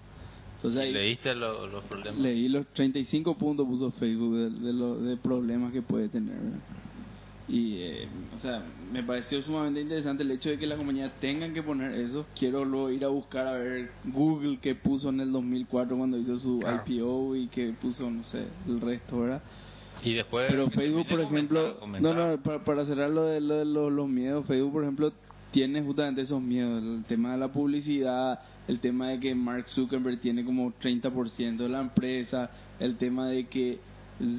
Entonces ahí
¿Leíste lo- los problemas?
leí los 35 puntos puso Facebook de, de, lo- de problemas que puede tener. ¿verdad? Y, eh, o sea, me pareció sumamente interesante el hecho de que las compañías tengan que poner eso. Quiero luego ir a buscar a ver Google que puso en el 2004 cuando hizo su
Claro.
IPO y que puso, no sé, el resto, ¿verdad?
Y después...
Pero Facebook, por ejemplo, no, no, para, para cerrar lo de, lo de los, los miedos, Facebook, por ejemplo, tiene justamente esos miedos, el tema de la publicidad, el tema de que Mark Zuckerberg tiene como 30% de la empresa, el tema de que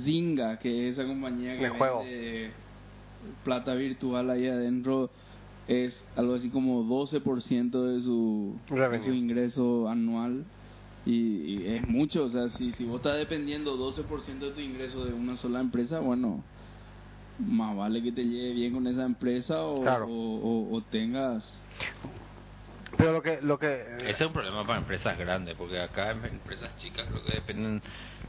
Zynga, que es esa compañía que vende plata virtual ahí adentro, es algo así como 12% de su, de su ingreso anual. Y, y es mucho, o sea, si, si vos estás dependiendo 12% de tu ingreso de una sola empresa, bueno, más vale que te lleve bien con esa empresa o,
Claro.
o, o- o tengas...
Pero lo que, lo que,
Ese es un problema para empresas grandes, porque acá en empresas chicas creo que dependen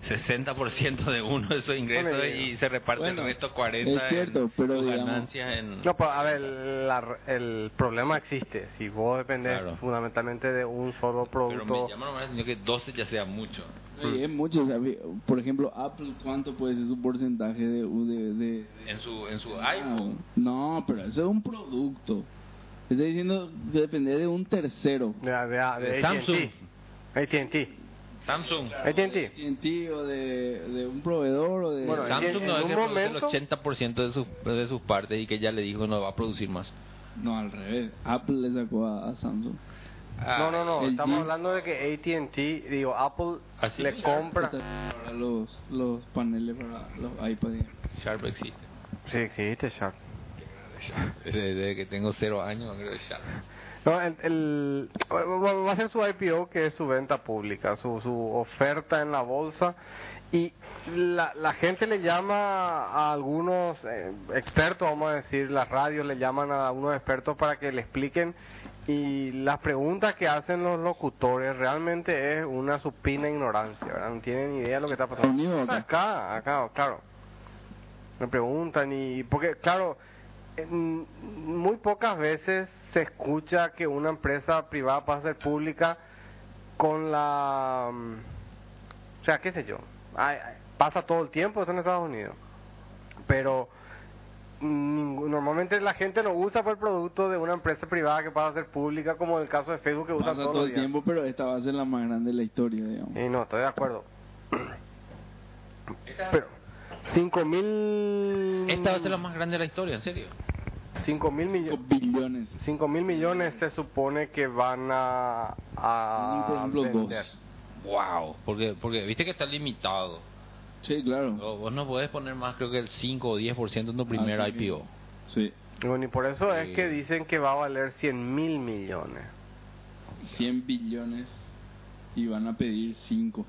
60% de uno de esos ingresos
Bueno,
y se reparte
bueno,
el resto 40
es cierto,
en
pero
sus
digamos-
ganancias en...
no, pero a ver, la- el problema existe. Si vos dependés
Claro.
fundamentalmente de un solo
pero
producto,
me llama la atención que 12 ya sea mucho.
Y es mucho, o sea, vi- por ejemplo, Apple, ¿cuánto puede ser su porcentaje de... de, de-
En su, en su
Ah,
iPhone.
No, pero eso es un producto. Estoy diciendo que depende de un tercero.
de, de, de
De Samsung.
AT&T. AT&T.
Samsung.
AT&T.
AT&T o de, de un proveedor o de...
Bueno,
Samsung
en-
no
en
es que produce
momento-
el 80% de sus, de sus partes y que ya le dijo no va a producir más.
No, al revés. Apple le sacó a, a Samsung.
No, no, no.
el
Estamos
G-
hablando de que AT&T, digo, Apple
Así
le
que
compra.
Para los, los paneles para los iPads.
Sharp existe.
Sí, existe Sharp.
Desde, desde que tengo cero años creo que Sharp.
No, el, el- va a ser su IPO, que es su venta pública, su, su oferta en la bolsa. Y la, la gente le llama a algunos eh, expertos, vamos a decir, las radios le llaman a algunos expertos para que le expliquen. Y las preguntas que hacen los locutores realmente es una supina ignorancia, ¿verdad? No tienen ni idea de lo que está pasando.
Acá.
Acá, claro. Me preguntan y porque claro, en- muy pocas veces se escucha que una empresa privada pasa a ser pública con la mm, o sea, qué sé yo. Ay, ay, pasa todo el tiempo eso en Estados Unidos. Pero normalmente la gente no usa por el producto de una empresa privada que pasa a ser pública como en el caso de Facebook que usa
todo
los
el
días.
tiempo, pero esta va a ser la más grande de la historia, digamos.
Y no, estoy de acuerdo. Pero 5 mil...
Esta va a ser la más grande de la historia, en serio.
5 mil
Cinco
millones.
billones.
5 mil millones se supone que van a, a
Por ejemplo,
vender.
dos.
Wow. Porque, porque viste que está limitado.
Sí, claro.
O Vos no podés poner más, creo que el 5 o 10% en tu primer
Así
IPO.
Sí.
Bueno, y por eso es
Sí.
que dicen que va a valer 100 mil millones.
100 billones y van a pedir 5.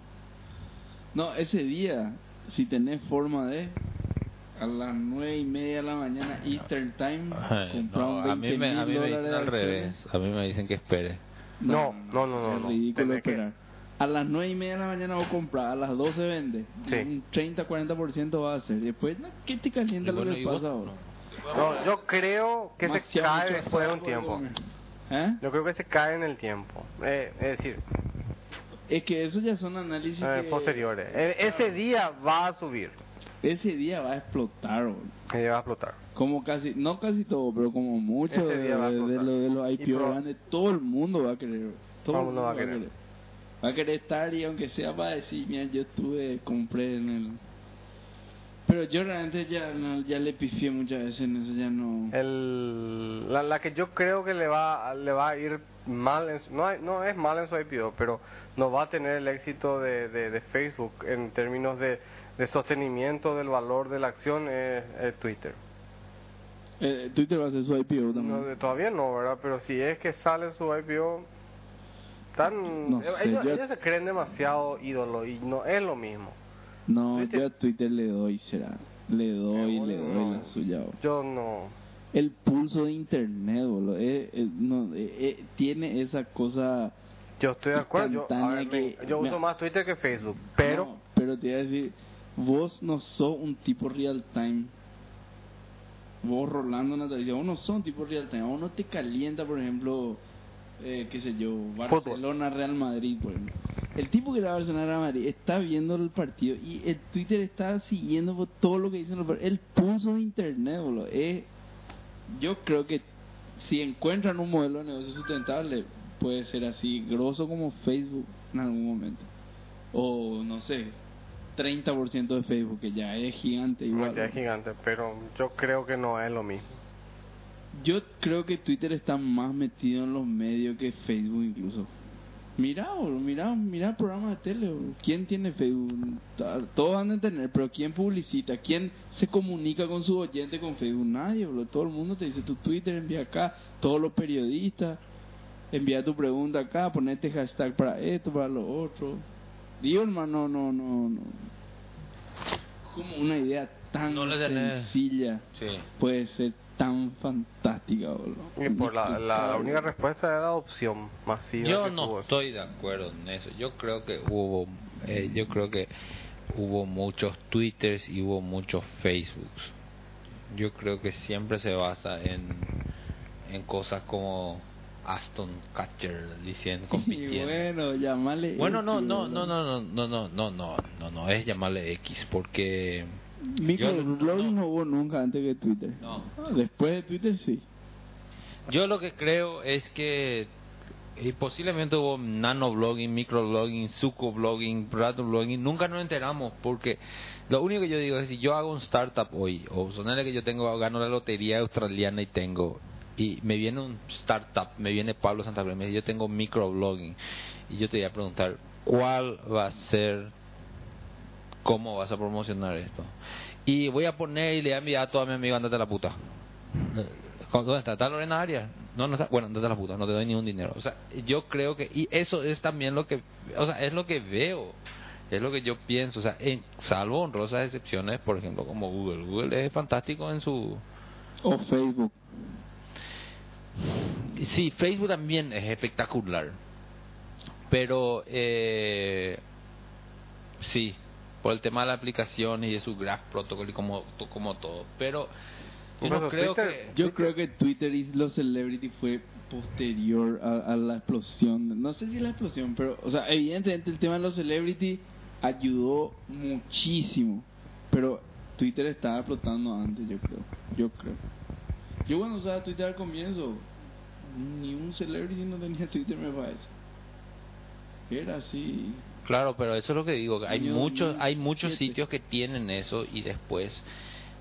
No, ese día, si tenés forma de, a las 9 y media de la mañana, Eastern Time, comprar
no,
un
a mí me, a mí me
dólares
dicen al revés. A mí me dicen que espere.
No, no, no, no,
Es
no.
ridículo
Tenés que-
esperar. A las 9 y media de la mañana vos compras, a las 12 vende.
Sí.
Un 30-40% va a hacer. Y después, no, ¿qué te calienta
Y
lo
bueno,
que pasa ahora?
No, yo creo que se cae después de un tiempo.
¿Eh?
Yo creo que se cae en el tiempo. Eh, es decir,
Es que eso ya son análisis
eh,
que
posteriores. E- ese día va a subir.
ese día va a explotar. bro.
Ese día va a explotar.
Como casi, no casi todo, pero como mucho de, de- de
explotar.
lo- de los IPO grandes, todo el mundo va a querer. Todo el mundo va a querer. Va a querer estar y aunque sea para decir, mira, yo estuve, compré en el... Pero yo realmente ya, no- ya le pifié muchas veces en eso, ya no...
El, la, la que yo creo que le va, le va a ir mal, en no, hay- no es mal en su IPO, pero no va a tener el éxito de, de, de Facebook en términos de, de sostenimiento del valor de la acción es, es Twitter.
Eh, Twitter va a hacer su IPO también.
No, todavía no, ¿verdad? Pero si es que sale su IPO, tan,
No sé,
ellos,
yo-
ellos se creen demasiado ídolo y no es lo mismo.
No, yo a Twitter le doy, será. Le doy,
Eh,
le doy
no.
la suya. bro.
Yo no.
El pulso de internet, boludo. eh, eh, no, eh, eh, tiene esa cosa...
Yo estoy de acuerdo. Yo, a
Instantánea
ver,
que-
me- yo
mira.
uso más Twitter que Facebook, pero
No, pero te iba a decir, vos no sos un tipo real time. Vos Rolando Natalia, vos no sos un tipo real time. A vos no te calienta, por ejemplo, eh, qué sé yo, Barcelona, Real Madrid, por ejemplo. El tipo que era Barcelona, Real Madrid, está viendo el partido y el Twitter está siguiendo por todo lo que dicen los partidos. El pulso de internet, boludo. Es, yo creo que si encuentran un modelo de negocio sustentable, puede ser así, grosso como Facebook en algún momento. O no sé, 30% de Facebook, que ya es gigante igual.
ya es gigante, pero yo creo que no es lo mismo.
Yo creo que Twitter está más metido en los medios que Facebook incluso. Mira, boludo, mira, mira programas de tele. boludo. ¿Quién tiene Facebook? Todos van a tener, pero ¿quién publicita? ¿Quién se comunica con su oyente con Facebook? Nadie, boludo. Todo el mundo te dice tu Twitter, envía acá. Todos los periodistas, envía tu pregunta acá, ponete hashtag para esto, para lo otro. Digo, hermano, no, no, no. Como una idea tan
No
sencilla
Sí.
puede ser tan fantástica, boludo.
Y por la, la, única respuesta era la adopción masiva.
Yo no
tuvo.
estoy de acuerdo en eso. Yo creo que hubo, eh, yo creo que hubo muchos Twitters y hubo muchos Facebooks. Yo creo que siempre se basa en, en cosas como Aston Catcher diciendo
Y
compitiendo.
bueno, llamale.
Bueno, no, no,
boludo.
no, no, no, no, no, no, no, no, es llamarle X porque
Microblogging
Yo-
no hubo nunca antes que Twitter.
No.
Ah, Después de Twitter sí.
Yo lo que creo es que y posiblemente hubo nanoblogging, microblogging, sucoblogging, blogging, nunca nos enteramos porque lo único que yo digo es si yo hago un startup hoy o sonale que yo tengo gano la lotería australiana y tengo y me viene un startup, me viene Pablo Santana y me dice yo tengo microblogging y yo te voy a preguntar cuál va a ser cómo vas a promocionar esto y voy a poner y le voy a enviar a toda mi amiga andate a la puta ¿Dónde está? ¿Está Lorena Arias? No, no está. Bueno, andate a la puta, no te doy ni un dinero. O sea, yo creo que. Y eso es también lo que. O sea, es lo que veo. Es lo que yo pienso. O sea, en, salvo honrosas excepciones, por ejemplo, como Google. Google es fantástico en su.
O Facebook.
Sí, Facebook también es espectacular. Pero. Eh, sí, por el tema de la aplicación y de su Graph Protocol y como, como todo. Pero. Yo no creo
Twitter-
que.
Yo creo que Twitter y los celebrity fue posterior a, a la explosión. No sé si la explosión, pero, o sea, evidentemente el tema de los celebrity ayudó muchísimo. Pero Twitter estaba explotando antes, yo creo. Yo creo. Yo cuando usaba Twitter al comienzo, ni un celebrity no tenía Twitter, me parece. Era así.
Claro, pero eso es lo que digo, que hay muchos hay muchos
2007.
sitios que tienen eso y después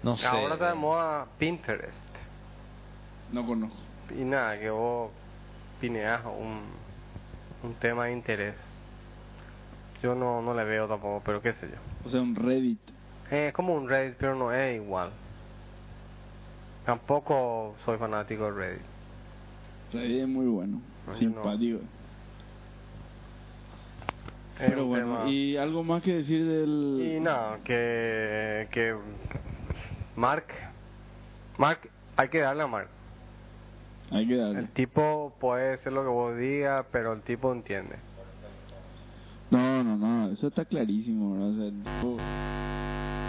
no sé.
Ahora está de moda Pinterest.
No conozco.
Y nada, que vos pineas un, un tema de interés. Yo no, no le veo tampoco, pero qué sé yo.
O sea, un Reddit.
Eh, Es como un Reddit, pero no es igual. Tampoco soy fanático de Reddit.
Reddit es muy bueno.
No,
simpático.
Es
Pero bueno,
tema-
¿y algo más que decir del...?
Y nada, que, que Mark, Mark, hay que darle a Mark.
Hay que darle.
El tipo puede ser lo que vos digas, pero el tipo entiende.
No, no, no, eso está clarísimo, ¿verdad? O sea, el tipo...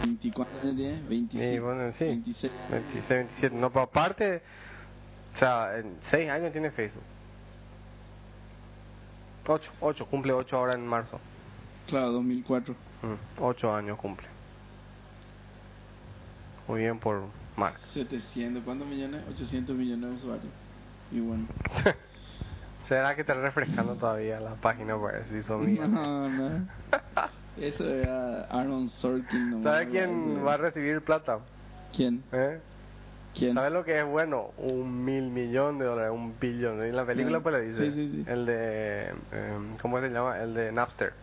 24 años tiene, 25,
Y bueno, sí.
26.
26, 27. No, pero aparte, o sea, en 6 años tiene Facebook. 8, 8, cumple 8 ahora en marzo.
Claro, 2004.
8 años cumple. Muy bien por Mark.
700, ¿cuántos millones? 800 millones de usuarios. Y bueno.
¿Será que está refrescando todavía la página para ver si son mías?
No, no. Eso era Aaron Sorkin. nomás,
¿Sabe quién va a recibir plata?
¿Quién?
¿Eh?
¿Quién?
¿Sabes lo que es bueno? Un mil millón de dólares, un billón. En la película
Ah,
pues le dice.
sí, sí, sí.
El de... em, ¿Cómo se llama? El de Napster.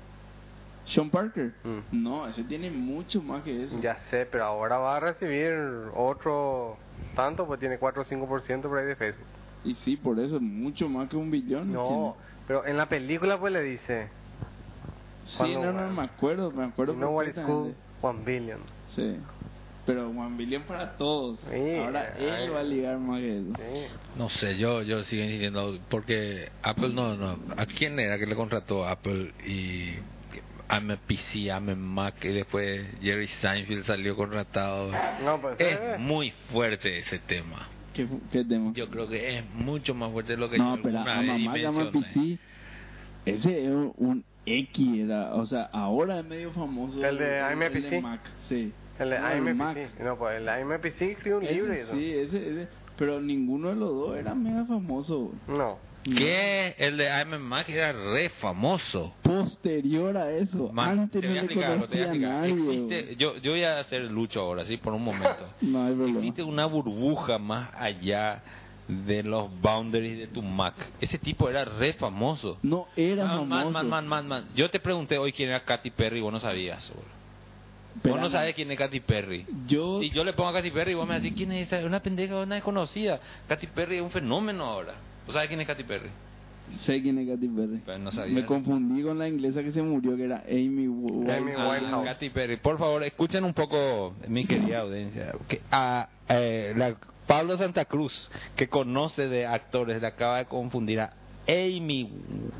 ¿Sean Parker?
Mm.
No, ese tiene mucho más que eso.
Ya sé, pero ahora va a recibir otro tanto, pues tiene 4 o 5% por ahí de Facebook.
Y sí, por eso, mucho más que un billón.
No, pero en la película pues le dice.
Sí, no, no, me acuerdo, me acuerdo
you know what is cool? 1 billion.
Sí. Pero One Billion para todos.
Sí,
Ahora
ay.
él va a ligar más que eso.
Sí.
No sé, yo yo sigo insistiendo porque Apple no no, ¿a quién era que le contrató Apple y I'm a PC, I'm a Mac y después Jerry Seinfeld salió contratado?
No, pues
Es
eh,
muy fuerte ese tema.
¿Qué, qué tema?
Yo creo que es mucho más fuerte de lo que
no,
yo
pero
alguna
a
vez
mamá llama. PC. Ese es un X, era, o sea, ahora es medio famoso.
El de
de Mac, sí.
El de
No.
IMPC. No, pues el IMPC escribió un
Ese
libro y eso.
Sí, ese, ese. Pero ninguno de los dos era mega famoso.
No.
¿Qué? El de I'm a Mac era re famoso.
Posterior a eso,
Man,
antes
te
no
voy a
le
explicar te voy a
conocía a
explicar.
nadie.
Existe, yo, yo voy a hacer lucho ahora, sí, por un momento.
No hay problema.
Existe una burbuja más allá de los boundaries de tu Mac. Ese tipo era re famoso.
No era
Ah,
famoso.
man, man, man, man, man. Yo te pregunté hoy quién era Katy Perry y vos no sabías. boludo.
Pero
Vos no sabes quién es Katy Perry.
Yo,
Y yo le pongo a Katy Perry y vos me decís quién es esa. Es una pendeja, una desconocida. Katy Perry es un fenómeno ahora. ¿Vos sabes quién es Katy Perry?
sé quién es Katy Perry.
Pero no sabía.
Me confundí con la inglesa que se murió, que era Amy Winehouse.
Amy
Ah,
Winehouse.
Katy Perry. Por favor, escuchen un poco, mi querida audiencia. Que, a, eh, la- Pablo Santa Cruz, que conoce de actores, le acaba de confundir a Amy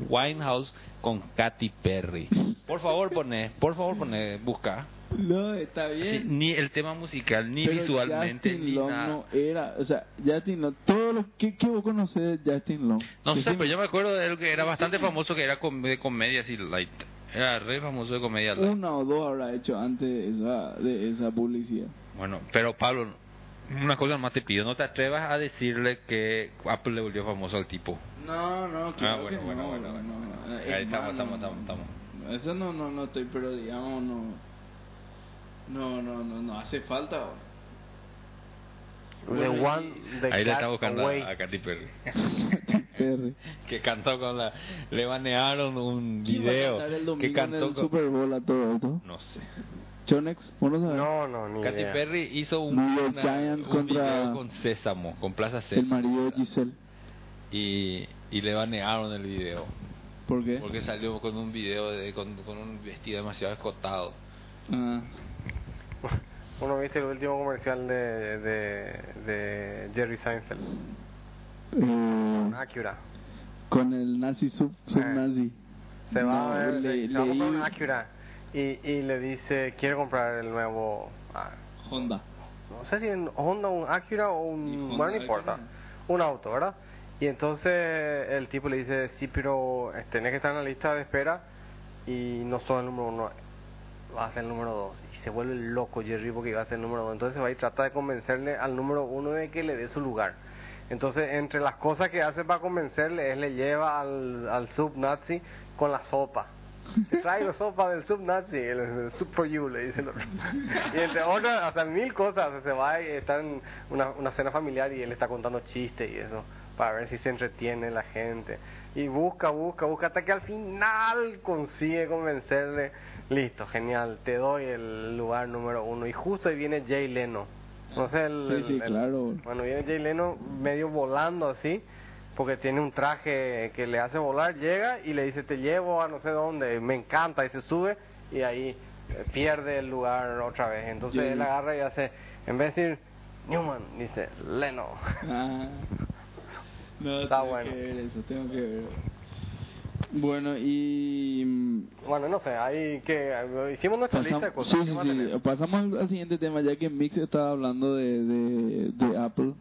Winehouse con Katy Perry. Por favor, poné, por favor, poné, busca.
No, está
Sí,
bien.
ni el tema musical, ni
Pero
visualmente,
Justin
ni
Long
nada.
no era, o sea, Justin Long, todo lo que, que vos conocés de Justin Long.
No sé,
Decime.
pero yo me acuerdo de él que era bastante famoso, que era com- de comedia así light. Era re famoso de comedia light.
Una o dos habrá hecho antes de esa, de esa publicidad.
Bueno, pero Pablo, una cosa más te pido, no te atrevas a decirle que Apple le volvió famoso al tipo.
No, no,
claro
claro
que
que
bueno,
no,
bueno, bueno,
no,
bueno. Ahí estamos, estamos, estamos, estamos.
Eso no, no, no estoy, pero digamos, no. No, no, no, no hace falta.
The
Bueno,
one, the
Ahí le está buscando
away.
a, Katy Perry.
Perry.
que cantó con la... Le banearon un
¿Quién va a
video
el
que
domingo en
cantó
el
con...
Super Bowl a todo esto?
No sé.
Chonex, ¿vos no sabés?
No, no, ni
Katy
idea.
Perry hizo un, una-
Giants
un
contra-
video con Sésamo, con Plaza
El
Sésamo.
marido de Giselle.
Y, y le banearon el video.
¿Por qué?
Porque salió con un video de, con, con un vestido demasiado escotado.
Ah,
Uno viste el último comercial de, de, de Jerry Seinfeld.
eh,
Acura.
con el nazi sub, subnazi.
Se va
No,
a ver,
le-
se va a comprar un
leí-
Acura. Y, y le dice, quiere comprar el nuevo... ah,
Honda.
no sé si un Honda, un Acura o un...
Honda,
Bueno, no importa.
Acura.
Un auto, ¿verdad? Y entonces el tipo le dice, sí, pero eh, tenés que estar en la lista de espera y no sos el número uno, vas a ser el número dos. Se vuelve loco Jerry porque iba a ser el número dos. Entonces va y trata de convencerle al número uno de que le dé su lugar. Entonces, entre las cosas que hace para convencerle es le lleva al, al sub-nazi con la sopa. Te traigo sopa del sub-nazi, el, el dice el otro. Y entre otras, hasta mil cosas, se va y está en una, una cena familiar y él está contando chistes y eso, para ver si se entretiene la gente. Y busca, busca, busca, hasta que al final consigue convencerle. Listo, genial, te doy el lugar número uno. Y justo ahí viene Jay Leno. No sé, el,
Sí,
el-
sí,
el-
claro.
bueno, viene Jay Leno medio volando así, porque tiene un traje que le hace volar, llega y le dice, te llevo a no sé dónde, me encanta, y se sube y ahí eh, pierde el lugar otra vez. Entonces
Jay-
él agarra y hace, en vez de decir Newman, dice Leno.
Ah. No,
Está
tengo
bueno.
que ver eso, tengo que ver. Bueno, y... mm,
Bueno, no sé, ahí que eh, hicimos nuestra lista de
Pasamos,
cosas.
sí,
¿qué
sí, sí. Pasamos al, siguiente tema, ya que Mix estaba hablando de, de, de Apple.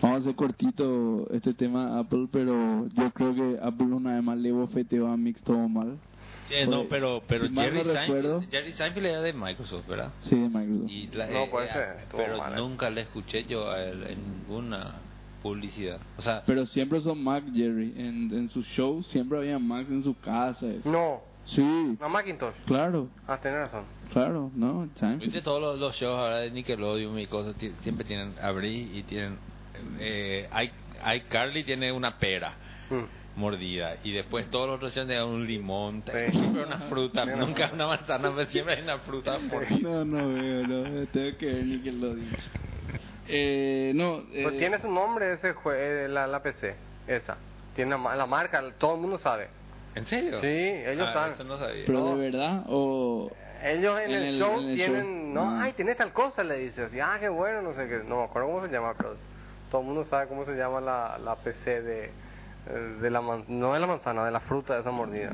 Vamos a hacer cortito este tema de Apple, pero yo creo que Apple una vez más le bofeteó a Mix todo mal.
Eh, no, pero, pero Jerry,
no
Seinfeld, Jerry Seinfeld era de Microsoft, ¿verdad?
Sí, de Microsoft.
Y la-
No,
eh, eh,
estuvo
pero
mal, eh.
nunca le escuché yo a él en ninguna publicidad. O sea,
Pero siempre son Mac, Jerry. En, en sus shows siempre había Mac en su casa. eso.
No,
Sí,
no Macintosh.
claro,
Ah, tenés razón.
claro, no, Seinfeld.
viste todos los, los shows ahora de Nickelodeon y cosas, ti- siempre tienen abrí y tienen... Eh, hay, hay Carly tiene una pera
Mm.
mordida y después todos los otros tienen un limón,
Sí.
siempre una fruta,
Sí,
nunca una manzana, pero siempre hay una fruta mordida.
No, no veo, no, tengo que ver Nickelodeon. Eh, no, eh,
Pues tiene su nombre ese jue- eh, la, la PC, esa. Tiene la, ma- la marca, todo el mundo sabe.
¿En serio?
Sí, ellos
Ah,
saben.
Eso no sabía.
pero
no.
de verdad o
Ellos en,
En
el,
el-
show
en el
tienen,
show.
no,
Ah.
ay, tenés tal cosa, le dice así, ah, qué bueno, no sé qué, no me acuerdo cómo se llama, pero todo el mundo sabe cómo se llama la, la PC de, eh, de la man- no de la manzana, de la fruta de esa mordida.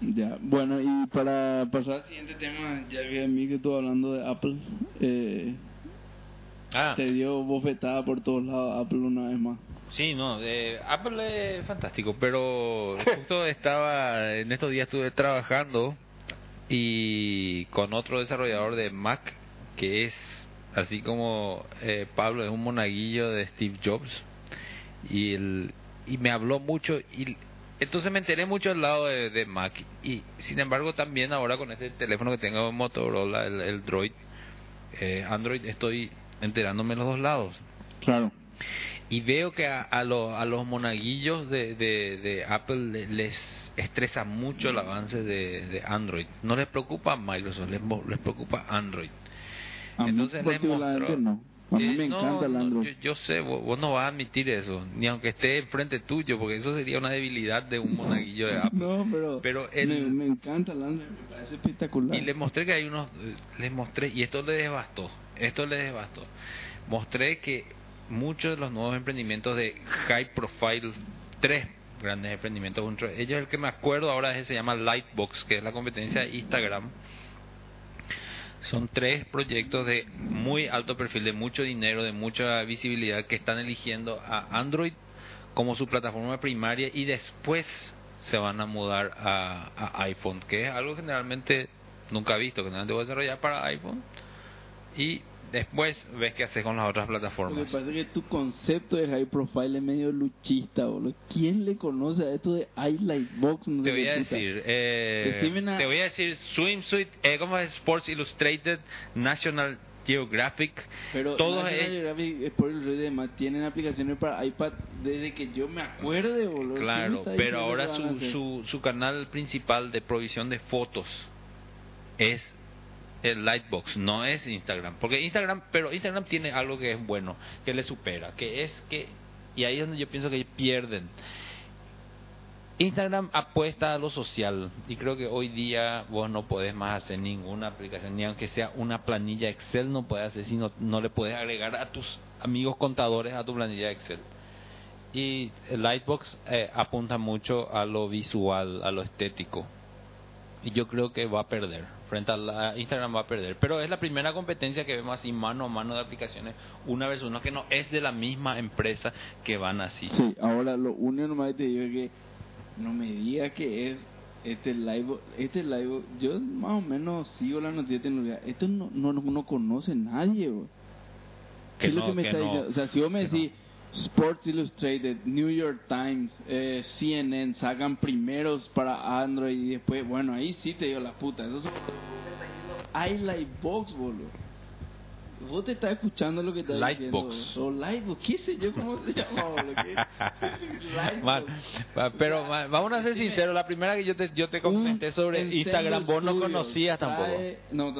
ya, bueno y para pasar al siguiente tema, ya que Mix estuvo hablando de Apple, eh,
Ah,
te dio bofetada por todos lados Apple una vez más.
sí, no, eh, Apple es fantástico, pero justo estaba, en estos días estuve trabajando y con otro desarrollador de Mac que es, así como eh, Pablo es un monaguillo de Steve Jobs y, el, y me habló mucho y entonces me enteré mucho al lado de, de Mac y sin embargo también ahora con este teléfono que tengo Motorola, el, el Droid, eh, Android, estoy enterándome en los dos lados.
Claro.
Y veo que a, a, los- a los monaguillos de, de, de Apple le- les estresa mucho el avance de, de Android. No les preocupa Microsoft, les, preocupa Android.
A
Entonces les mostró-
no. A mí
Eh,
me
no,
encanta
no,
Android.
yo, yo sé, vos, vos no vas a admitir eso, ni aunque esté enfrente tuyo, porque eso sería una debilidad de un monaguillo de Apple.
No, pero, me, me encanta el Android, me parece espectacular.
Y les mostré que hay unos, eh, les mostré, y esto les devastó, esto les devastó. Mostré que muchos de los nuevos emprendimientos de high profile, tres grandes emprendimientos, entre ellos el que me acuerdo ahora es, se llama Lightbox, que es la competencia de Instagram. Son tres proyectos de muy alto perfil, de mucho dinero, de mucha visibilidad, que están eligiendo a Android como su plataforma primaria y después se van a mudar a, a iPhone, que es algo generalmente nunca visto, que generalmente voy a desarrollar para iPhone y después ves qué haces con las otras
Lo que
plataformas.
pasa es que tu concepto de high profile es medio luchista, boludo. ¿Quién le conoce a esto de Highlight Box? No
Te voy a
puta.
decir, eh,
una-
te voy a decir Swimsuit, eh, ¿cómo es? Sports Illustrated, National Geographic,
Pero
todos
National
eh,
Geographic, Sport Illustrated tienen aplicaciones para iPad desde que yo me acuerde, boludo. ¿Quién me
Claro, pero ahora su, su, su canal principal de provisión de fotos es el Lightbox, no es Instagram. Porque Instagram, pero Instagram tiene algo que es bueno, que le supera, que es que, y ahí es donde yo pienso que pierden. Instagram apuesta a lo social y creo que hoy día vos no podés más hacer ninguna aplicación, ni aunque sea una planilla Excel no puedes hacer, sino no le puedes agregar a tus amigos contadores a tu planilla Excel. Y Lightbox eh, apunta mucho a lo visual, a lo estético. Y yo creo que va a perder. Frente a la, Instagram va a perder. Pero es la primera competencia que vemos así mano a mano de aplicaciones, una vez uno, que no es de la misma empresa que van así.
Sí, ahora lo único nomás que te digo es que no me diga que es este live, este live, yo más o menos sigo la noticia de tecnología, esto no, no, no, no conoce nadie, bro. ¿Qué
Que
es lo que me
que
está
no,
diciendo? O sea, si vos me decís Sports Illustrated, New York Times, eh, CNN sacan primeros para Android y después, bueno, ahí sí te digo la puta, eso son Highlight Box, boludo. Vos te estás escuchando lo que estás
Lightbox.
diciendo. O Lightbox, qué sé yo cómo se llama, boludo. ¿Qué? Lightbox.
Man, va- pero man, vamos a ser sinceros, la primera que yo te, yo te comenté sobre Instagram, vos no conocías tampoco.
trae- No,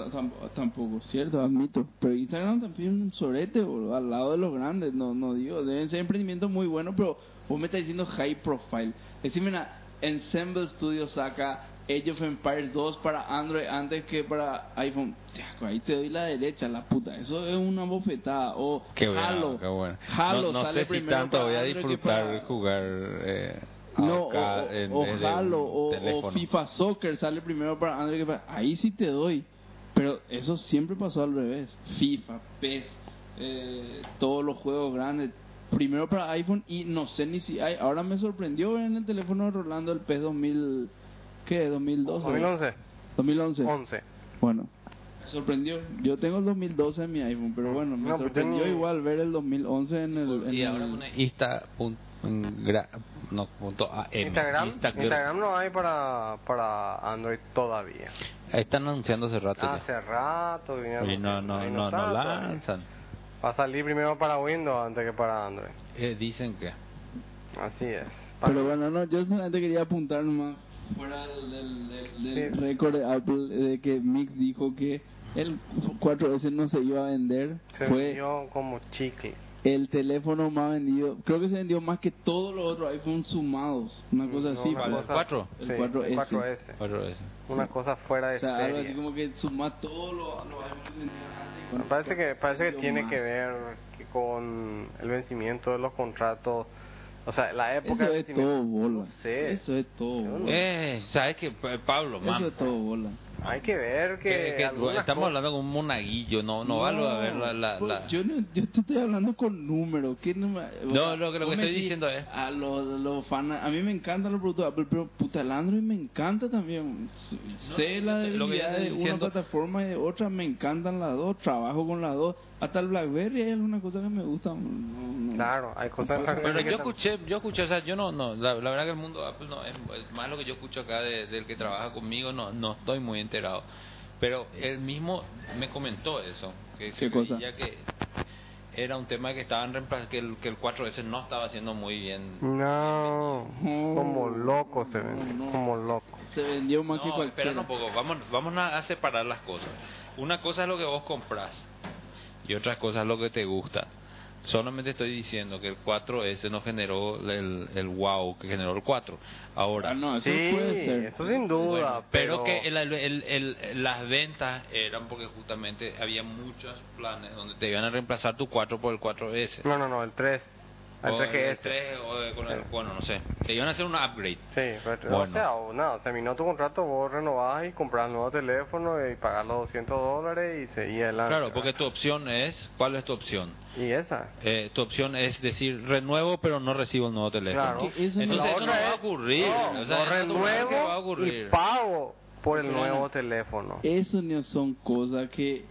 tampoco, cierto, admito. Pero Instagram también es un sorete, boludo, al lado de los grandes. No, no digo, deben ser emprendimientos muy buenos, pero vos me estás diciendo high profile. Decime una, Ensemble Studios saca Age of Empires 2 para Android antes que para iPhone. Ahí te doy la derecha, la puta. Eso es una bofetada. O
Qué bueno,
Halo.
qué bueno.
Halo
no no
sale
sé si tanto voy a disfrutar
para-
jugar eh,
no,
acá
o,
en,
o Halo o. FIFA Soccer sale primero para Android que para... Ahí sí te doy. Pero eso siempre pasó al revés. FIFA, PES, eh, todos los juegos grandes. Primero para iPhone y no sé ni si hay... Ahora me sorprendió ver en el teléfono de Rolando el PES 2000... ¿Qué? 2012.
2011,
2011.
11.
Bueno, me sorprendió. Yo tengo el 2012 en mi iPhone, pero bueno, me
No, pero
sorprendió
tengo-
igual ver el 2011 en el... En
y
el-
ahora pone Insta gra- no, punto AM,
Instagram,
Instagram.
Instagram no hay para, para Android todavía.
Están anunciando hace rato ya.
Hace rato vinieron
Y no, no, no,
está
no
todavía.
lanzan.
Va a salir primero para Windows antes que para Android.
Eh, dicen que.
Así es.
Pero bueno, no, yo solamente quería apuntar nomás fuera del, del, del-
Sí.
récord de Apple de que Mix dijo que el 4S no se iba a vender.
se
Fue
vendió como chicle.
el teléfono más vendido. Creo que se vendió más que todos los otros iPhones sumados. Una cosa
No,
así.
una
fue.
¿El cuatro?
El
sí,
4S.
el 4S.
Otra vez.
Una cosa fuera de
O sea, algo
serie.
así como que suma todos los, los iPhones que
Me parece que parece que tiene
más.
que ver que con el vencimiento de los contratos. O sea, la época
Eso es todo bola.
No.
Eso es todo
no-
bola.
Eh, ¿sabes qué? Pa- Pablo,
Eso
man.
es todo bola.
Hay que ver que,
Que- que estamos
cosas-
hablando con un monaguillo, no, no, vale a ver la, la,
pues,
la-
Yo, no, yo te estoy hablando con números. ¿qué número?
No, lo que- lo que estoy diciendo es-
A los, los fans, a mí me encantan los productos Apple, pero puta, el Android me encanta también. sé la debilidad de una plataforma y de otra, me encantan las dos, trabajo con las dos. Hasta el Blackberry hay algunas cosas que me gustan.
Claro, hay cosas
Pero
Pero
que
yo escuché, yo escuché, o sea, yo no, no, la, la verdad que el mundo de Apple no es, es más lo que yo escucho acá de- del que trabaja conmigo, no, no estoy muy enterado. Pero él mismo me comentó eso, que
¿Qué
se
cosa?
veía que era un tema que estaban reemplaz- que el, que el 4S no estaba haciendo muy bien.
No, como loco se ven,
No, no.
como loco.
Se vendió más que
No,
cualquiera.
espera un poco, vamos, vamos a a separar las cosas. Una cosa es lo que vos compras y otra cosa es lo que te gusta. Solamente estoy diciendo que el 4S no generó el, el wow que generó el 4. Ahora,
Ah, no, eso
Sí,
puede ser.
eso sin duda,
Bueno, pero,
pero,
que el- el- el- las ventas eran porque justamente había muchos planes donde te iban a reemplazar tu 4 por el 4S.
No, no, no, el 3, el
O
3GS.
el 3 o con el-
Sí.
bueno, no sé. Te iban a hacer un upgrade.
Sí, pero,
Bueno.
o sea, o nada, terminó tu contrato, vos renovás y compras nuevo teléfono y pagas los 200 dólares y seguís adelante.
Claro, porque tu opción es, ¿cuál es tu opción?
Y esa.
Eh, tu opción es decir, renuevo pero no recibo el nuevo teléfono.
Claro.
Que eso no-
Entonces eso no va a ocurrir.
No,
o sea, no va a
renuevo
ocurrir.
y pago por el nuevo teléfono.
Eso no son cosas que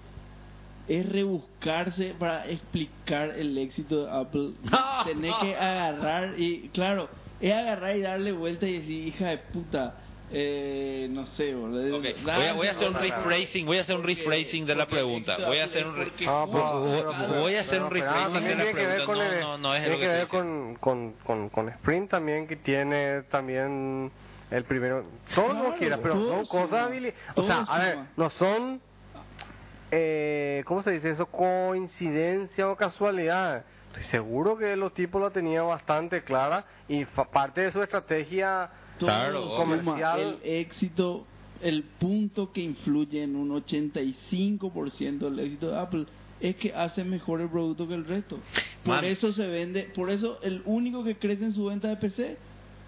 es rebuscarse para explicar el éxito de Apple. Tenés
no.
que agarrar y, claro, es agarrar y darle vuelta y decir, hija de puta, eh, no sé, boludo.
Voy a, voy a hacer un rephrasing, voy a hacer un rephrasing de la pregunta.
éxito
Voy a hacer un
Ah,
voy- a hacer un rephrasing
también
de la
tiene que ver
pregunta.
con
No,
el-
no, no es
tiene
lo
que
que
ver con, con, con, con Sprint también que tiene también el primero todo lo
Claro,
que quiera pero son cosas o sea a ver
suma.
no son eh, ¿cómo se dice eso? coincidencia o casualidad estoy seguro que los tipos la tenían bastante clara y parte de su estrategia
todo
Claro,
comercial.
el éxito, el punto que influye en un 85% del éxito de Apple es que hace mejor el producto que el resto. Por
Man.
eso se vende, por eso el único que crece en su venta de PC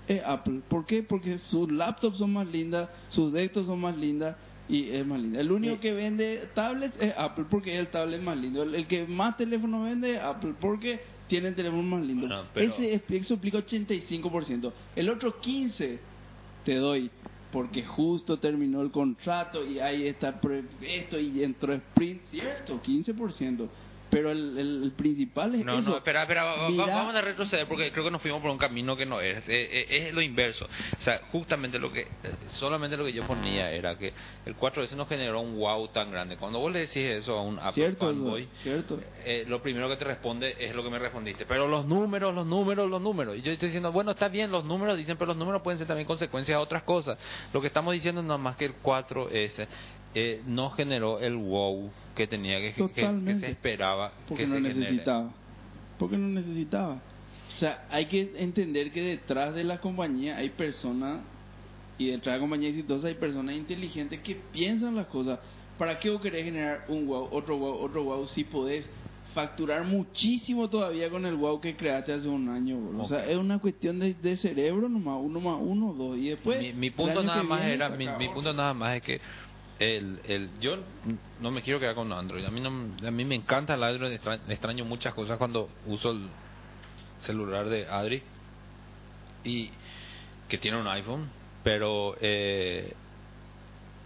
es Apple. ¿Por qué? Porque sus laptops son más lindas, sus desktops son más lindas y es más linda. El único que vende tablets es Apple porque el tablet más lindo. El, el que más teléfono vende es Apple porque tiene el teléfono más lindo.
Bueno, pero-
Ese eso explica 85%. El otro 15% te doy porque justo terminó el contrato y ahí está esto y entró Sprint, cierto, 15%. Pero el, el, el principal es
No,
eso.
no, espera, espera,
Mira-
vamos a retroceder porque creo que nos fuimos por un camino que no es. Eh, es lo inverso. O sea, justamente lo que, solamente lo que yo ponía era que el 4S no generó un wow tan grande. Cuando vos le decís eso a un Apple
Cierto,
fanboy,
cierto.
eh, lo primero que te responde es lo que me respondiste. Pero los números, los números, los números. Y yo estoy diciendo, bueno, está bien, los números dicen, pero los números pueden ser también consecuencias de otras cosas. Lo que estamos diciendo es nada más que el 4S eh, no generó el wow que tenía que, que- que, se esperaba
Porque
que
no
se genere.
necesitaba. Porque no necesitaba. O sea, hay que entender que detrás de la compañía hay personas, y detrás de la compañía exitosa hay personas inteligentes que piensan las cosas. ¿Para qué vos querés generar un wow, otro wow, otro wow, si podés facturar muchísimo todavía con el wow que creaste hace un año? boludo? O sea, es una cuestión de, de cerebro nomás, uno más uno, dos, y después...
mi, punto nada más
viene
era mi punto nada más es que el, el yo no me quiero quedar con Android a mí no a mí me encanta el Android extra- extraño muchas cosas cuando uso el celular de Adri y que tiene un iPhone pero eh,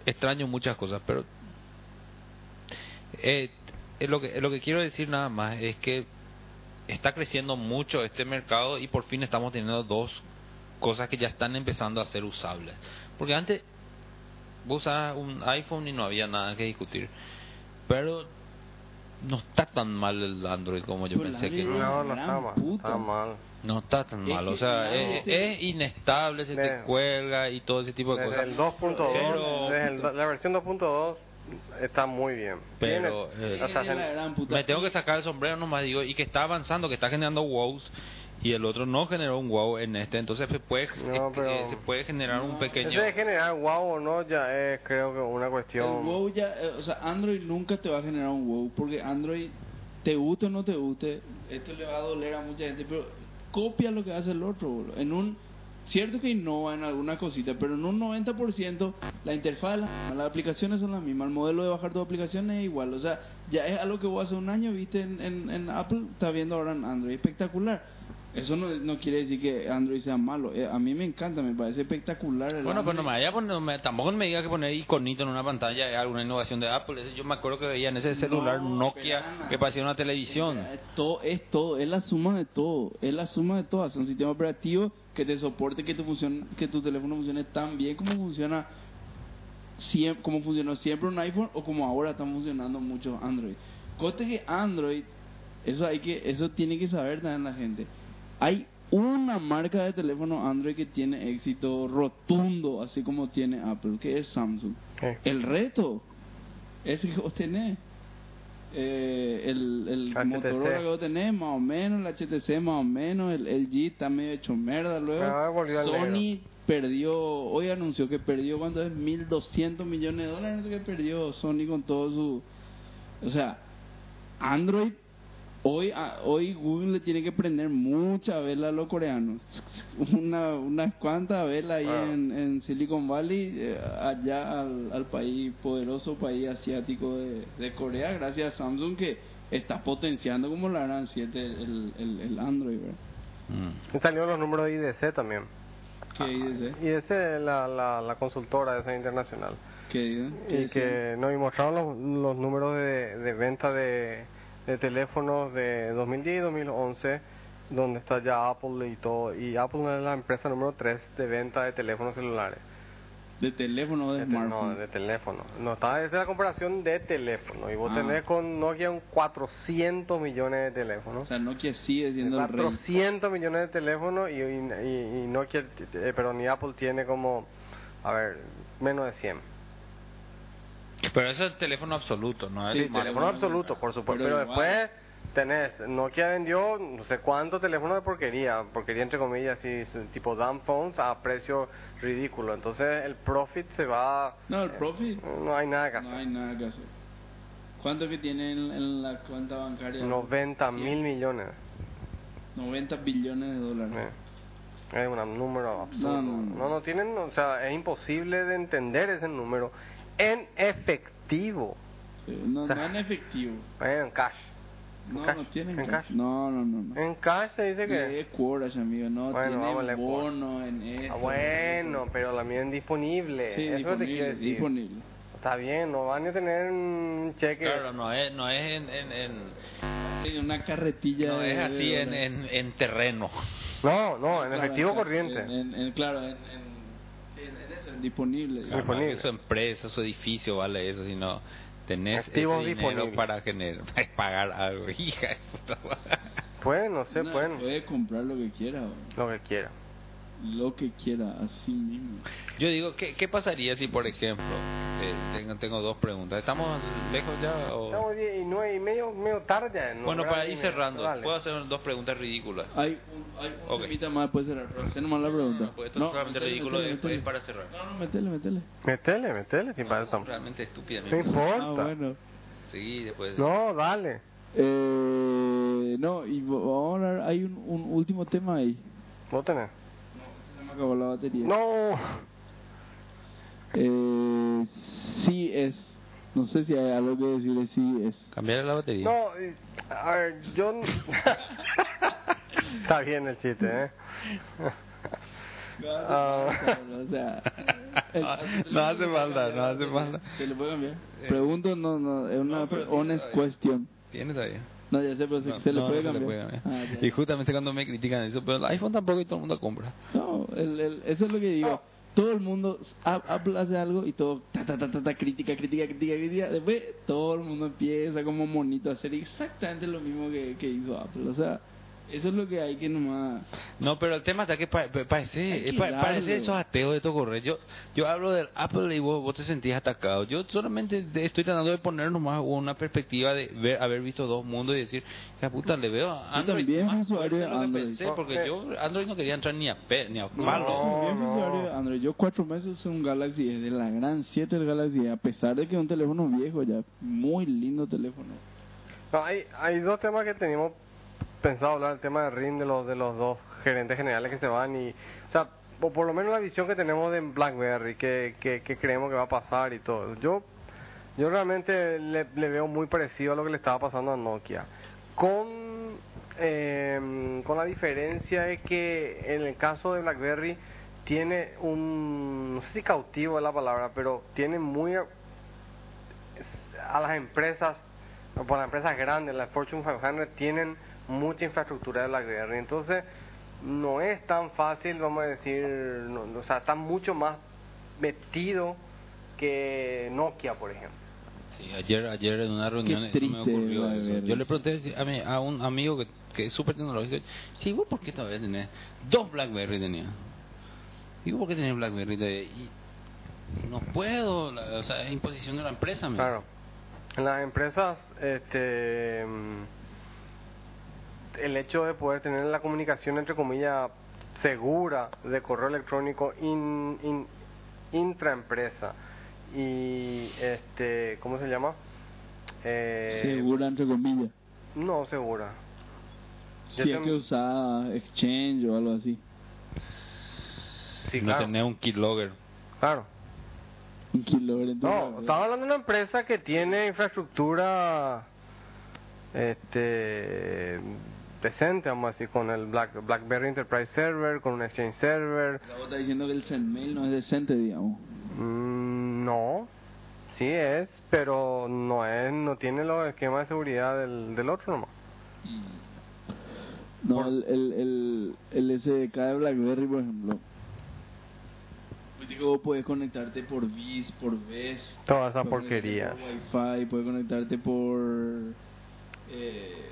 extraño muchas cosas pero eh, lo que lo que quiero decir nada más es que está creciendo mucho este mercado y por fin estamos teniendo dos cosas que ya están empezando a ser usables. Porque antes vos usabas un iPhone y no había nada que discutir. Pero no está tan mal el Android como yo pensé que no.
no, está mal,
puta.
está mal.
No está tan mal. O sea, es, inestable, se te cuelga y todo ese tipo de
Desde
cosas.
el 2.2,
Pero-
desde el- la versión 2.2 está muy bien.
Pero, eh,
o sea.
Me tengo que sacar el sombrero nomás, digo, y que está avanzando, que está generando wows y el otro no generó un wow en este, entonces se puede,
No,
eh, se puede generar un pequeño...
Eso de generar wow o no ya es creo que una
El
cuestión.
WoW ya, eh, o sea, Android nunca te va a generar un WoW, porque Android, te guste o no te guste, esto le va a doler a mucha gente, pero copia lo que hace el otro. boludo. En un, cierto que innova en alguna cosita, pero en un 90% la interfaz, las aplicaciones son las mismas, el modelo de bajar tu aplicación es igual, o sea, ya es algo que vos hace un año viste en, en, en Apple, está viendo ahora en Android, espectacular. Eso no, no quiere decir que Android sea malo, eh, a mí me encanta, me parece espectacular. el
Bueno, pues no
Android.
me vaya a poner, no me- tampoco me diga que poner iconito en una pantalla es alguna innovación de Apple. Yo me acuerdo que veía en ese celular
No,
Nokia
pero,
que parecía una televisión.
Es todo, es todo, es la suma de todo, es la suma de todo. Es un sistema operativo que te soporte que tu función, que tu teléfono funcione tan bien como funciona siempre, como funcionó siempre un iPhone o como ahora están funcionando muchos Android. Coste que Android Eso hay que, eso tiene que saber también la gente. Hay una marca de teléfono Android que tiene éxito rotundo, así como tiene Apple, que es Samsung. El reto es que vos tenés. Eh, el el
HTC.
Motorola que vos tenés, más o menos, el HTC más o menos, el LG está medio hecho merda luego.
Ah,
Sony perdió, hoy anunció que perdió, ¿cuánto es? 1.200 millones de dólares, qué perdió Sony con todo su... O sea, Android, hoy a- hoy Google le tiene que prender mucha vela a los coreanos. Una, unas cuantas velas ahí
Ah.
en, en Silicon Valley, eh, allá al, al país, poderoso país asiático de, de Corea, gracias a Samsung que está potenciando como la gran 7 el, el, el Android, ¿verdad?
Mm.
Y salieron los números de IDC también.
¿Qué dice?
IDC es la, la, la consultora esa internacional.
¿Qué? ¿Qué
Y
dice?
que nos mostraron los, los números de, de venta de, de teléfonos de 2010 y 2011, donde está ya Apple y todo. Y Apple es la empresa número 3 de venta de teléfonos celulares.
¿De teléfono o de,
De te- no,
smartphone?
de teléfono. No, está, es la comparación de teléfono. Y vos
Ah.
tenés con Nokia un 400 millones de teléfonos.
O sea, Nokia sigue siendo el rey.
400 millones de teléfonos y, y, y- y Nokia, eh, perdón, y Apple tiene como, a ver, menos de 100.
Pero eso es teléfono absoluto, ¿no? Es
Sí, teléfono absoluto, por supuesto.
Pero
después tenés, Nokia vendió no sé cuántos teléfonos de porquería, porquería entre comillas, así, tipo dumb phones a precio ridículo. Entonces el profit se va...
No, el profit.
No hay nada que hacer.
No hay nada que hacer. ¿Cuánto que tiene en, en la cuenta bancaria?
90 mil millones.
90 billones de dólares.
Eh, Es un número absurdo.
No, no, no.
no, no tienen, o sea, es imposible de entender ese número en efectivo,
Sí, no, no en efectivo.
eh, en cash.
No,
cash?
no tienen
¿En
cash.
cash?
No, no, no. no.
En cash se dice que...
Es Courage, amigo. No,
Bueno,
tiene bono en esto.
Ah, bueno, pero la mía es disponible.
Sí,
Eso te
disponible,
quiero decir.
disponible.
Está bien, no van a tener un cheque.
Claro, no es, no es en, en, en-
una carretilla.
no
de-
es así
de
en, en, en terreno.
No, no, en
Claro,
efectivo
en-
corriente.
En, en- en- claro, en, en, sí, en eso, en disponible. digamos.
Disponible.
Su empresa, su edificio vale eso, si no tenés
Activos
ese dinero para generar, para pagar algo, hija de puta madre.
Pueden, no sé,
No,
pueden.
Puede comprar lo que quiera, bro.
Lo que quiera.
Lo que quiera, así mismo.
Yo digo, ¿qué, qué pasaría si, por ejemplo, eh, tengo, tengo dos preguntas, ¿estamos lejos ya? O...
Estamos diez y nueve y medio, medio tarde ya. ¿no?
Bueno, para ir cerrando,
dale.
¿puedo hacer dos preguntas ridículas?
Hay un, hay un
Ok.
temita más después de cerrar, pero nomás la pregunta.
No, pues esto es totalmente
metele,
ridículo
metele,
después
metele.
para cerrar.
No, no, metele, metele.
Metele, metele, sin para eso estamos.
Realmente
No
estúpidamente.
importa.
Ah, bueno.
Sí, después.
No, dale.
Eh, no, y a hablar, hay un, un último tema ahí.
Vos tenés.
Acabó la batería.
No.
Eh, sí es. No sé si hay algo que decirle sí es.
Cambiar la batería.
No, eh, a ver, yo... Está bien el chiste, ¿eh? Ah.
o sea, el-
No hace falta, no hace falta.
¿Se le puede cambiar? Pregunto, no, no, es una
No,
honest
todavía.
question.
¿Tiene todavía?
No, ya sé, pero se,
No,
se le
no,
puede
no se
cambiar.
le puede cambiar.
Ah, ya.
y justamente cuando me critican eso, pero el iPhone tampoco y todo el mundo compra.
No, el, el, eso es lo que digo. Todo el mundo Apple hace algo y todo ta, ta, ta, ta, ta, crítica, crítica, crítica, crítica. Después todo el mundo empieza como monito a hacer exactamente lo mismo que, que hizo Apple. O sea, eso es lo que hay que nomás.
No, pero el tema está que pa- pa-
Hay
parece,
que
pa- parece esos ateos de Tocorre. Yo, yo hablo del Apple y vos, vos te sentís atacado. Yo solamente estoy tratando de poner nomás una perspectiva de ver, haber visto dos mundos y decir, la puta, le veo a Android
también
más
usuario de Android.
pensé, porque yo Android no quería entrar ni a, pe, ni a
No,
palo.
También
no.
usuario de Android. Yo cuatro meses un Galaxy, es de la gran 7 del Galaxy, a pesar de que es un teléfono viejo ya. Muy lindo teléfono.
No, hay, hay dos temas que teníamos pensado hablar, el tema de RIN de los, de los dos gerentes generales que se van y, o sea, o por lo menos la visión que tenemos de BlackBerry, que, que, creemos que va a pasar y todo. Yo, yo realmente le, veo muy parecido a lo que le estaba pasando a Nokia, con, eh, con la diferencia de que en el caso de BlackBerry tiene un, no sé si cautivo es la palabra, pero tiene muy a las empresas, por las empresas grandes, las Fortune 500, tienen mucha infraestructura de BlackBerry. Entonces, no es tan fácil, vamos a decir, no- o sea, está mucho más metido que Nokia, por ejemplo.
Sí, ayer, ayer en una reunión eso me ocurrió
la
eso. Yo le pregunté a, un amigo que, que es súper tecnológico, sí, ¿vos por qué todavía tenés? Dos BlackBerry tenía. Digo, ¿por qué tenés BlackBerry? De- y no puedo, la- o sea, es imposición de la empresa. me
Claro. En las empresas, este, el hecho de poder tener la comunicación, entre comillas, segura de correo electrónico in, in- intraempresa y, este, ¿cómo se llama? Eh,
Segura, entre comillas.
No, segura.
Si es
tem-
que usaba Exchange o algo así.
Sí,
no
claro.
tenés un keylogger.
Claro.
Un tu
No, estaba hablando de una empresa que tiene infraestructura este decente, vamos a decir, con el Black, BlackBerry Enterprise Server, con un Exchange Server.
La otra diciendo que el Zenmail no es decente, digamos.
Mm, no, sí es, pero no es, no tiene los esquemas de seguridad del, del otro nomás.
No,
Por-
el, el, el, el SDK de BlackBerry, por ejemplo. Que vos puedes conectarte por VIS, por VES.
Toda esa porquería.
Por Wi-Fi, puedes conectarte por... Eh,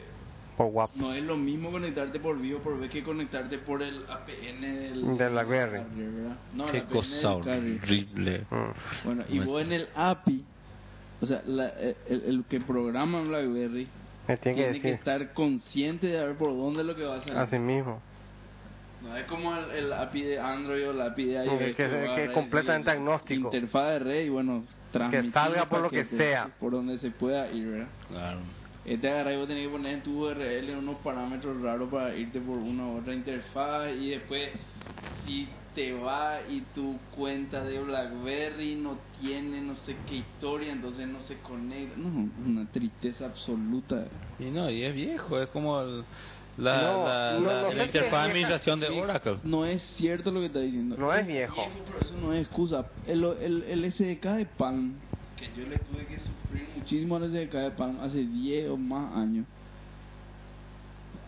Por WAP.
no es lo mismo conectarte por VIS o por VES que conectarte por el APN del...
Del BlackBerry.
carrier, ¿verdad? No,
Qué
APN
cosa horrible.
Mm.
Bueno, y vos en el API, o sea, la- el, el que programa en BlackBerry
Me tiene que
tiene que estar consciente de ver por dónde es lo que va a salir.
así mismo.
No es como el, el API de Android o el API de
Que-
iOS.
que- que es completamente agnóstico.
Interfaz de red y bueno, transmitir
salga por lo que sea.
Por donde se pueda ir, ¿verdad?
Claro.
Este agarra y vos tenés que poner en tu URL unos parámetros raros para irte por una u otra interfaz y después si te va y tu cuenta de BlackBerry no tiene no sé qué historia, entonces no se conecta. No, una tristeza absoluta.
Y no, y es viejo, es como el- la,
No,
la,
no,
la-
no
la
es
interfaz de administración de Oracle.
No es cierto lo que está diciendo.
No es viejo.
pero eso no es excusa. El, el, el SDK de PAN, que yo le tuve que sufrir muchísimo al SDK de PAN hace 10 o más años.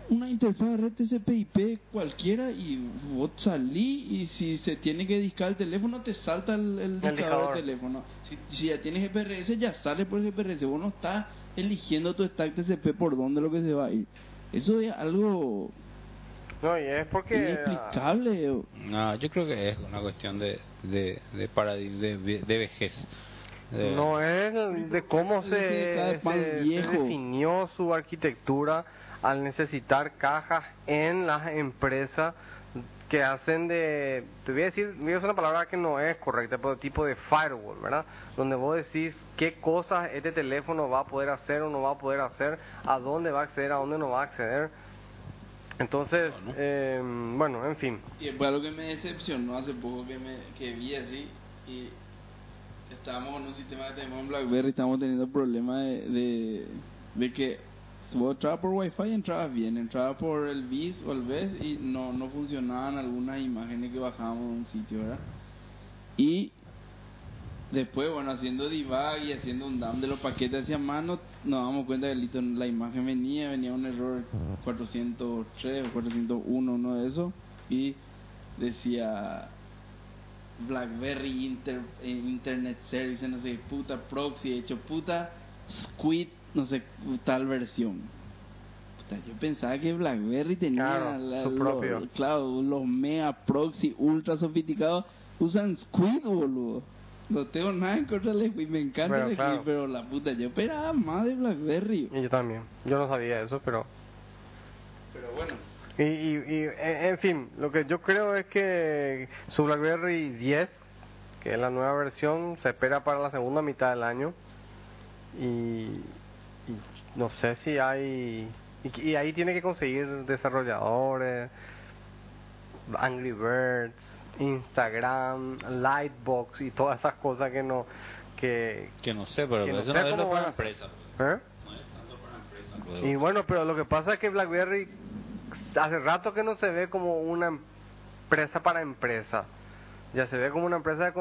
Una interfaz de red TCP/IP cualquiera y vos salí y si se tiene que discar el teléfono te salta el, el discador. del teléfono. Si, si ya tienes GPRS ya sale por el GPRS. Vos no estás eligiendo tu stack TCP por dónde lo que se va a ir. Eso es algo
No, y es porque...
inexplicable.
No, yo creo que es una cuestión de, de, de, paradig- de, de- de vejez.
No es de cómo se, definió su arquitectura al necesitar cajas en las empresas que hacen de, te voy a decir, voy a usar una palabra que no es correcta, pero tipo de firewall, ¿verdad? Donde vos decís qué cosas este teléfono va a poder hacer o no va a poder hacer, a dónde va a acceder, a dónde no va a acceder. Entonces,
Bueno.
eh, bueno, en fin.
Y fue algo que me decepcionó hace poco que me que vi así y estábamos con un sistema que tenemos en BlackBerry, estábamos teniendo problemas de, de, de que vos entrabas por Wi-Fi y entrabas bien, entrabas por el BIS o el BES y no, no funcionaban algunas imágenes que bajábamos de un sitio, ¿verdad? Y después, bueno, haciendo debug y haciendo un dump de los paquetes hacia mano, nos damos cuenta que listo, la imagen venía, venía un error 403 o 401, uno de esos, y decía BlackBerry Inter- eh, Internet Service, no sé, puta proxy, hecho puta Squid, no sé, tal versión. Puta, yo pensaba que BlackBerry tenía
Claro,
la-
su
los-
propio.
claro, los mega proxy ultra sofisticados usan Squid, boludo. No tengo nada en contra del Squid, me encanta
Bueno,
el Squid,
claro.
pero la puta, yo esperaba más de BlackBerry.
Y yo también. Yo no sabía eso, pero...
Pero bueno.
Y, y, y, en en fin, lo que yo creo es que su BlackBerry 10, que es la nueva versión, se espera para la segunda mitad del año. Y, y no sé si hay... Y, ahí tiene que conseguir desarrolladores, Angry Birds, Instagram, Lightbox y todas esas cosas que no... Que,
Que no sé, pero
Que no
eso
sé
no es lo para empresa.
¿eh?
No es tanto para empresa.
Y bueno, pero lo que pasa es que BlackBerry hace rato que no se ve como una empresa para empresa. Ya se ve como una empresa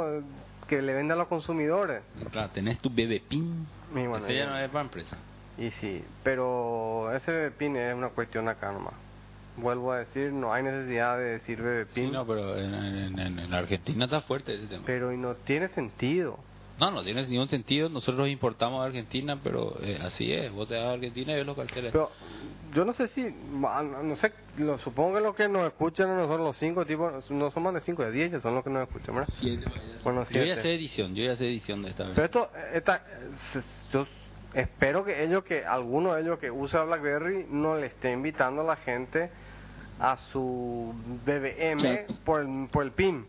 que le vende a los consumidores.
Claro, tenés tu bebé pin.
Bueno,
Ese ya no es para empresa.
Y sí, pero ese bebé pin es una cuestión acá nomás. Vuelvo a decir, no hay necesidad de decir bebé
Sí,
pin,
no, pero en, en, en- en la Argentina está fuerte ese tema.
pero y no tiene sentido.
No, no tiene ningún sentido. Nosotros importamos a Argentina, pero eh, así es. Vos te vas a Argentina y ves los carteles.
Pero yo no sé si, no sé, lo, supongo que los que nos escuchan a nosotros los cinco tipos, no son más de cinco, de diez, ya son los que nos escuchan, ¿verdad? Bueno,
yo voy a hacer
siete.
edición, yo voy a hacer edición de esta vez.
Pero esto, esta, yo espero que ellos, que alguno de ellos que usa BlackBerry no le esté invitando a la gente a su BBM por el, por el PIN.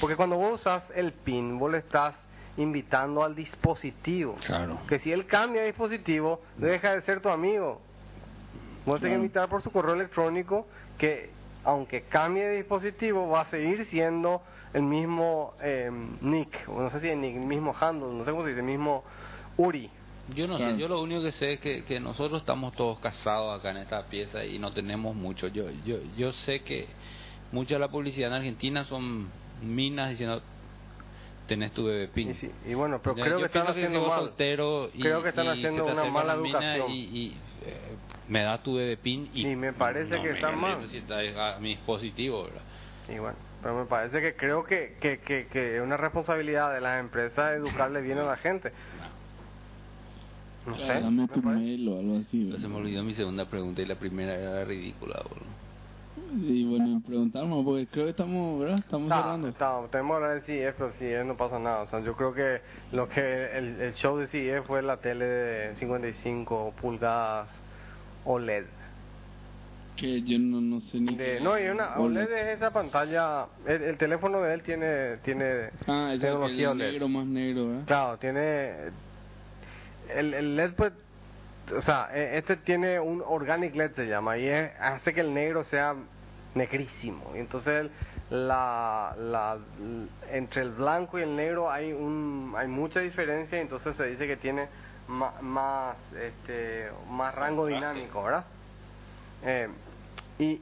Porque cuando vos usas el PIN, vos le estás invitando al dispositivo.
Claro.
Que si él cambia de dispositivo, deja de ser tu amigo. Vos tenés que
Claro.
invitar por su correo electrónico que, aunque cambie de dispositivo, va a seguir siendo el mismo eh, nick, o no sé si es nick, el mismo handle, no sé cómo se dice, el mismo URI.
Yo no
Claro.
sé, yo lo único que sé es que, que nosotros estamos todos casados acá en esta pieza y no tenemos mucho. Yo, yo, yo sé que mucha de la publicidad en Argentina son minas diciendo tenés tu bebé pin.
Y, sí, y bueno, pero creo
yo
que están
que
haciendo mal.
soltero y,
Creo que están haciendo una mala educación.
y, y, eh, me da tu bebé pin y,
Y me parece
no
que
me
está mal.
a mi dispositivo, ¿verdad?
Y bueno, pero me parece que creo que, que, que, que es una responsabilidad de las empresas educarle bien a la gente. No sé.
Dame
me
tu mail o algo así.
Se me olvidó mi segunda pregunta y la primera era ridícula, boludo.
Y bueno, preguntarnos, porque creo que estamos, ¿verdad? Estamos
Está,
cerrando.
está, tenemos que hablar del CEF, pero CEF no pasa nada. O sea, yo creo que lo que el, el show de CEF fue la tele de 55 pulgadas OLED.
Que yo no, no sé ni.
De,
qué-
no, y una OLED es esa pantalla. El, el teléfono de él tiene tiene
Ah,
tecnología
el
OLED.
negro más negro, ¿verdad?
Claro, tiene. El, el LED, pues. O sea, e- este tiene un organic LED, se llama, y es- hace que el negro sea negrísimo. Y entonces, la, la, entre el blanco y el negro hay un hay mucha diferencia, y entonces se dice que tiene ma- más, este, más rango
Contraste.
dinámico, ¿verdad? Eh, y,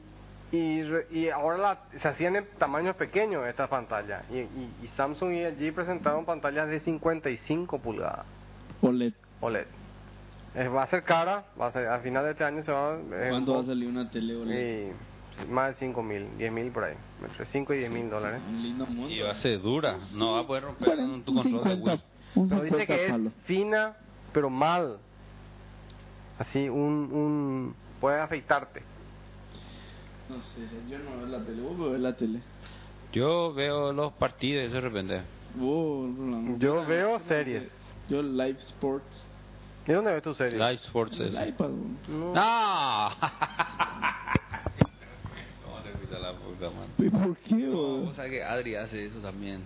y, y ahora la- se hacían en tamaños pequeños estas pantallas. Y, y, y Samsung y LG presentaron pantallas de 55 pulgadas
OLED.
OLED. Eh, va a ser cara, va a ser, al final de este año se va, eh,
¿Cuánto va a salir una tele OLED?
y más de 5 mil, 10 mil por ahí, entre 5 y 10 mil dólares.
Un lindo mundo.
Y va a ser dura, no va a poder romper con tu control de Wii.
un
Pero dice
50
que es fina, pero mal. Así, un, un puede afeitarte.
No sé, yo no veo la tele. ¿Vos ves la tele?
Yo veo los partidos de repente.
Rolando.
Yo veo series.
Yo live sports.
¿Y dónde ves tu serie?
Live Sports es.
El iPad.
No.
¡No! ¿Cómo te fuiste a la puta?
¿Y por qué,
No, vos sabés que Adri hace eso también.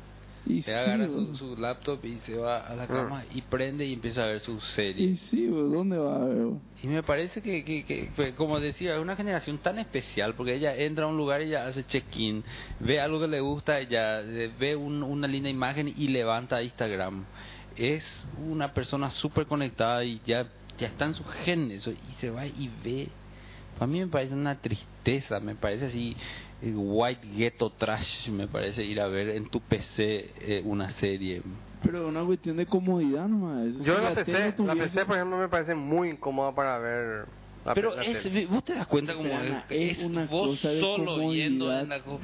Y
Se
sí,
agarra su, su laptop y se va a la cama y prende y empieza a ver su
Y
serie.
sí, bro. ¿Dónde va a ver, bro?
Y me parece que, que, que fue, como decía, es una generación tan especial porque ella entra a un lugar y ella hace check-in, ve algo que le gusta, ella eh, ve un- una linda imagen y levanta a Instagram. Es una persona súper conectada y ya, ya está en su gen eso y se va y ve. Para mí me parece una tristeza, me parece así eh, white ghetto trash, me parece ir a ver en tu PC eh, una serie.
Pero es una cuestión de comodidad nomás.
Yo
Si
la PC, la PC por ejemplo me parece muy incómoda para ver la
Pero es, vos te das cuenta como
Ana,
es,
es una
vos
cosa de
solo yendo
comodidad.
en la co-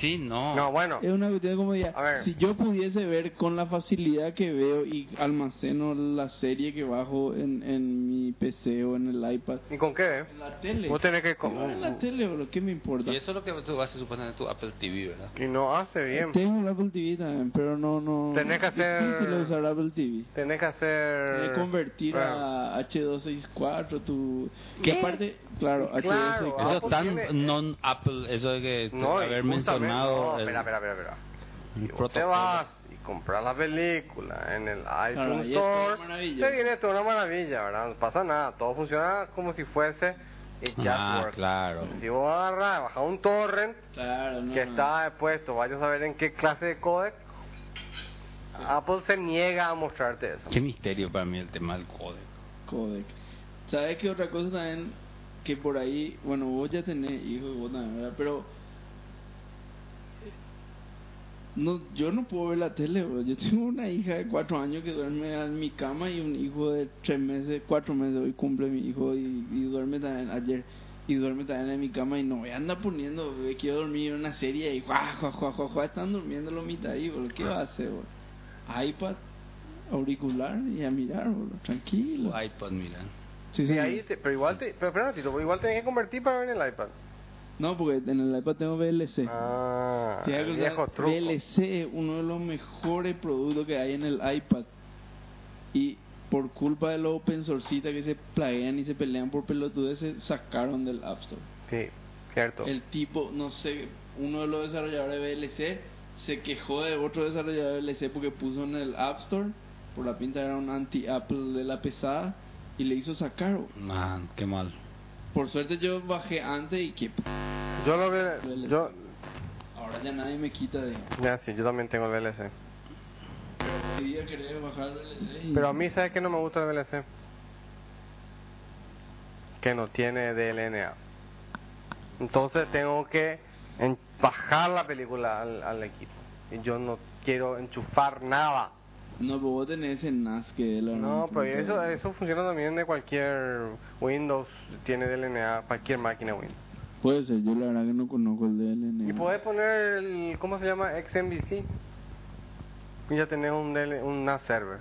sí no
No, bueno,
Es una cuestión de comodidad.
A ver.
Si yo pudiese ver con la facilidad que veo y almaceno la serie que bajo en, en mi PC o en el iPad.
¿y con qué?
En la tele.
Vos tenés que...
Yo en la tele, bro. ¿Qué me importa?
y eso es lo que tú haces supuestamente tu Apple TV verdad
Y no hace bien.
Tengo el Apple TV también, pero no, no.
Tenés que
es difícil
hacer-
usar Apple TV.
Tenés que hacer...
Tenés que convertir
Bueno,
a H264 tu...
¿Qué?
Aparte, claro,
Claro,
H264.
eso
Apple
es tan
tiene-
non Apple eso de que
No, y
haber
justamente-
mencionado
No,
el-
espera, espera, espera, espera.
el
Si vos te
protocolo.
vas y compras la película en el iTunes
ahí es toda
Store,
maravilla.
te viene toda una maravilla, ¿verdad? No pasa nada, todo funciona como si fuese it just
ah
works.
claro
Si vos agarras, bajas un torrent
Claro, no.
que
no.
está puesto, vaya a saber en qué clase de codec, Apple se niega a mostrarte eso.
qué misterio para mí el tema del código
Codec. ¿Sabes qué otra cosa también? Que por ahí, bueno, vos ya tenés hijos vos también, ¿verdad? Pero. No, yo no puedo ver la tele, bro. Yo tengo una hija de cuatro años que duerme en mi cama y un hijo de tres meses, cuatro meses. Hoy cumple mi hijo y, duerme también ayer. Y duerme también en mi cama y no me anda poniendo, eh, quiero dormir en una serie y guau, guau, guau, guau, guau, están durmiendo los mitad ahí, bro. ¿Qué va a hacer, bro? iPad, auricular y a mirar, boludo, tranquilo.
Tu iPod, mira.
Sí,
Sí, ahí te- pero igual te, pero espera un ratito, porque igual tenés que convertir para ver el iPad.
No, porque en el iPad tengo VLC.
Ah,
Te
el viejo truco.
VLC es uno de los mejores productos que hay en el iPad. Y por culpa de los open sourcitas que se plaguean y se pelean por pelotudeces, se sacaron del App Store.
Sí, cierto.
El tipo, no sé, uno de los desarrolladores de VLC se quejó de otro desarrollador de VLC porque puso en el App Store, por la pinta era un anti-Apple de la pesada, y le hizo sacar.
Man, qué mal.
Por suerte yo bajé antes y que
Yo lo. Yo,
ahora ya nadie me quita de...
ya sí, yo también tengo el VLC.
Hoy día quería bajar el VLC y-
Pero a mí, ¿sabes que no me gusta el VLC? Que no tiene DLNA. Entonces tengo que bajar la película al, al equipo. Y yo no quiero enchufar nada.
No, pero vos tenés ese NAS que es la
No, pero eso, eso funciona también de cualquier Windows, tiene DLNA, cualquier máquina Windows.
Puede ser, yo la verdad que no conozco el DLN.
Y puedes poner el, ¿cómo se llama? XMVC. Y ya tenés un, DL, un NAS server.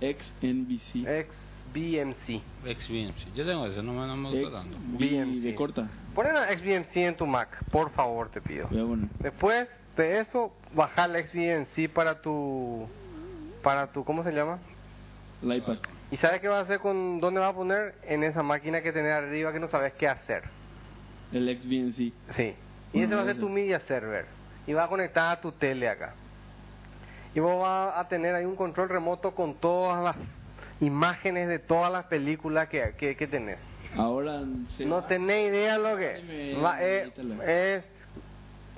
XNBC.
XBMC.
XBMC. Yo tengo eso, no me, no me gusta tanto.
XBMC. de corta.
Ponen a XBMC en tu Mac, por favor, te pido.
Voy a poner.
Después de eso, bajar el XBMC para tu, para tu, ¿cómo se llama?
El iPad.
¿Y sabes qué vas a hacer con, dónde vas a poner? En esa máquina que tenés arriba que no sabes qué hacer.
El XBMC.
Sí. Y
Bueno,
ese va a ser tu media server. Y va a conectar a tu tele acá. Y vos vas a tener ahí un control remoto con todas las imágenes de todas las películas que, que, que tenés.
Ahora
No
va-
tenés idea lo que va- es,
quítala.
es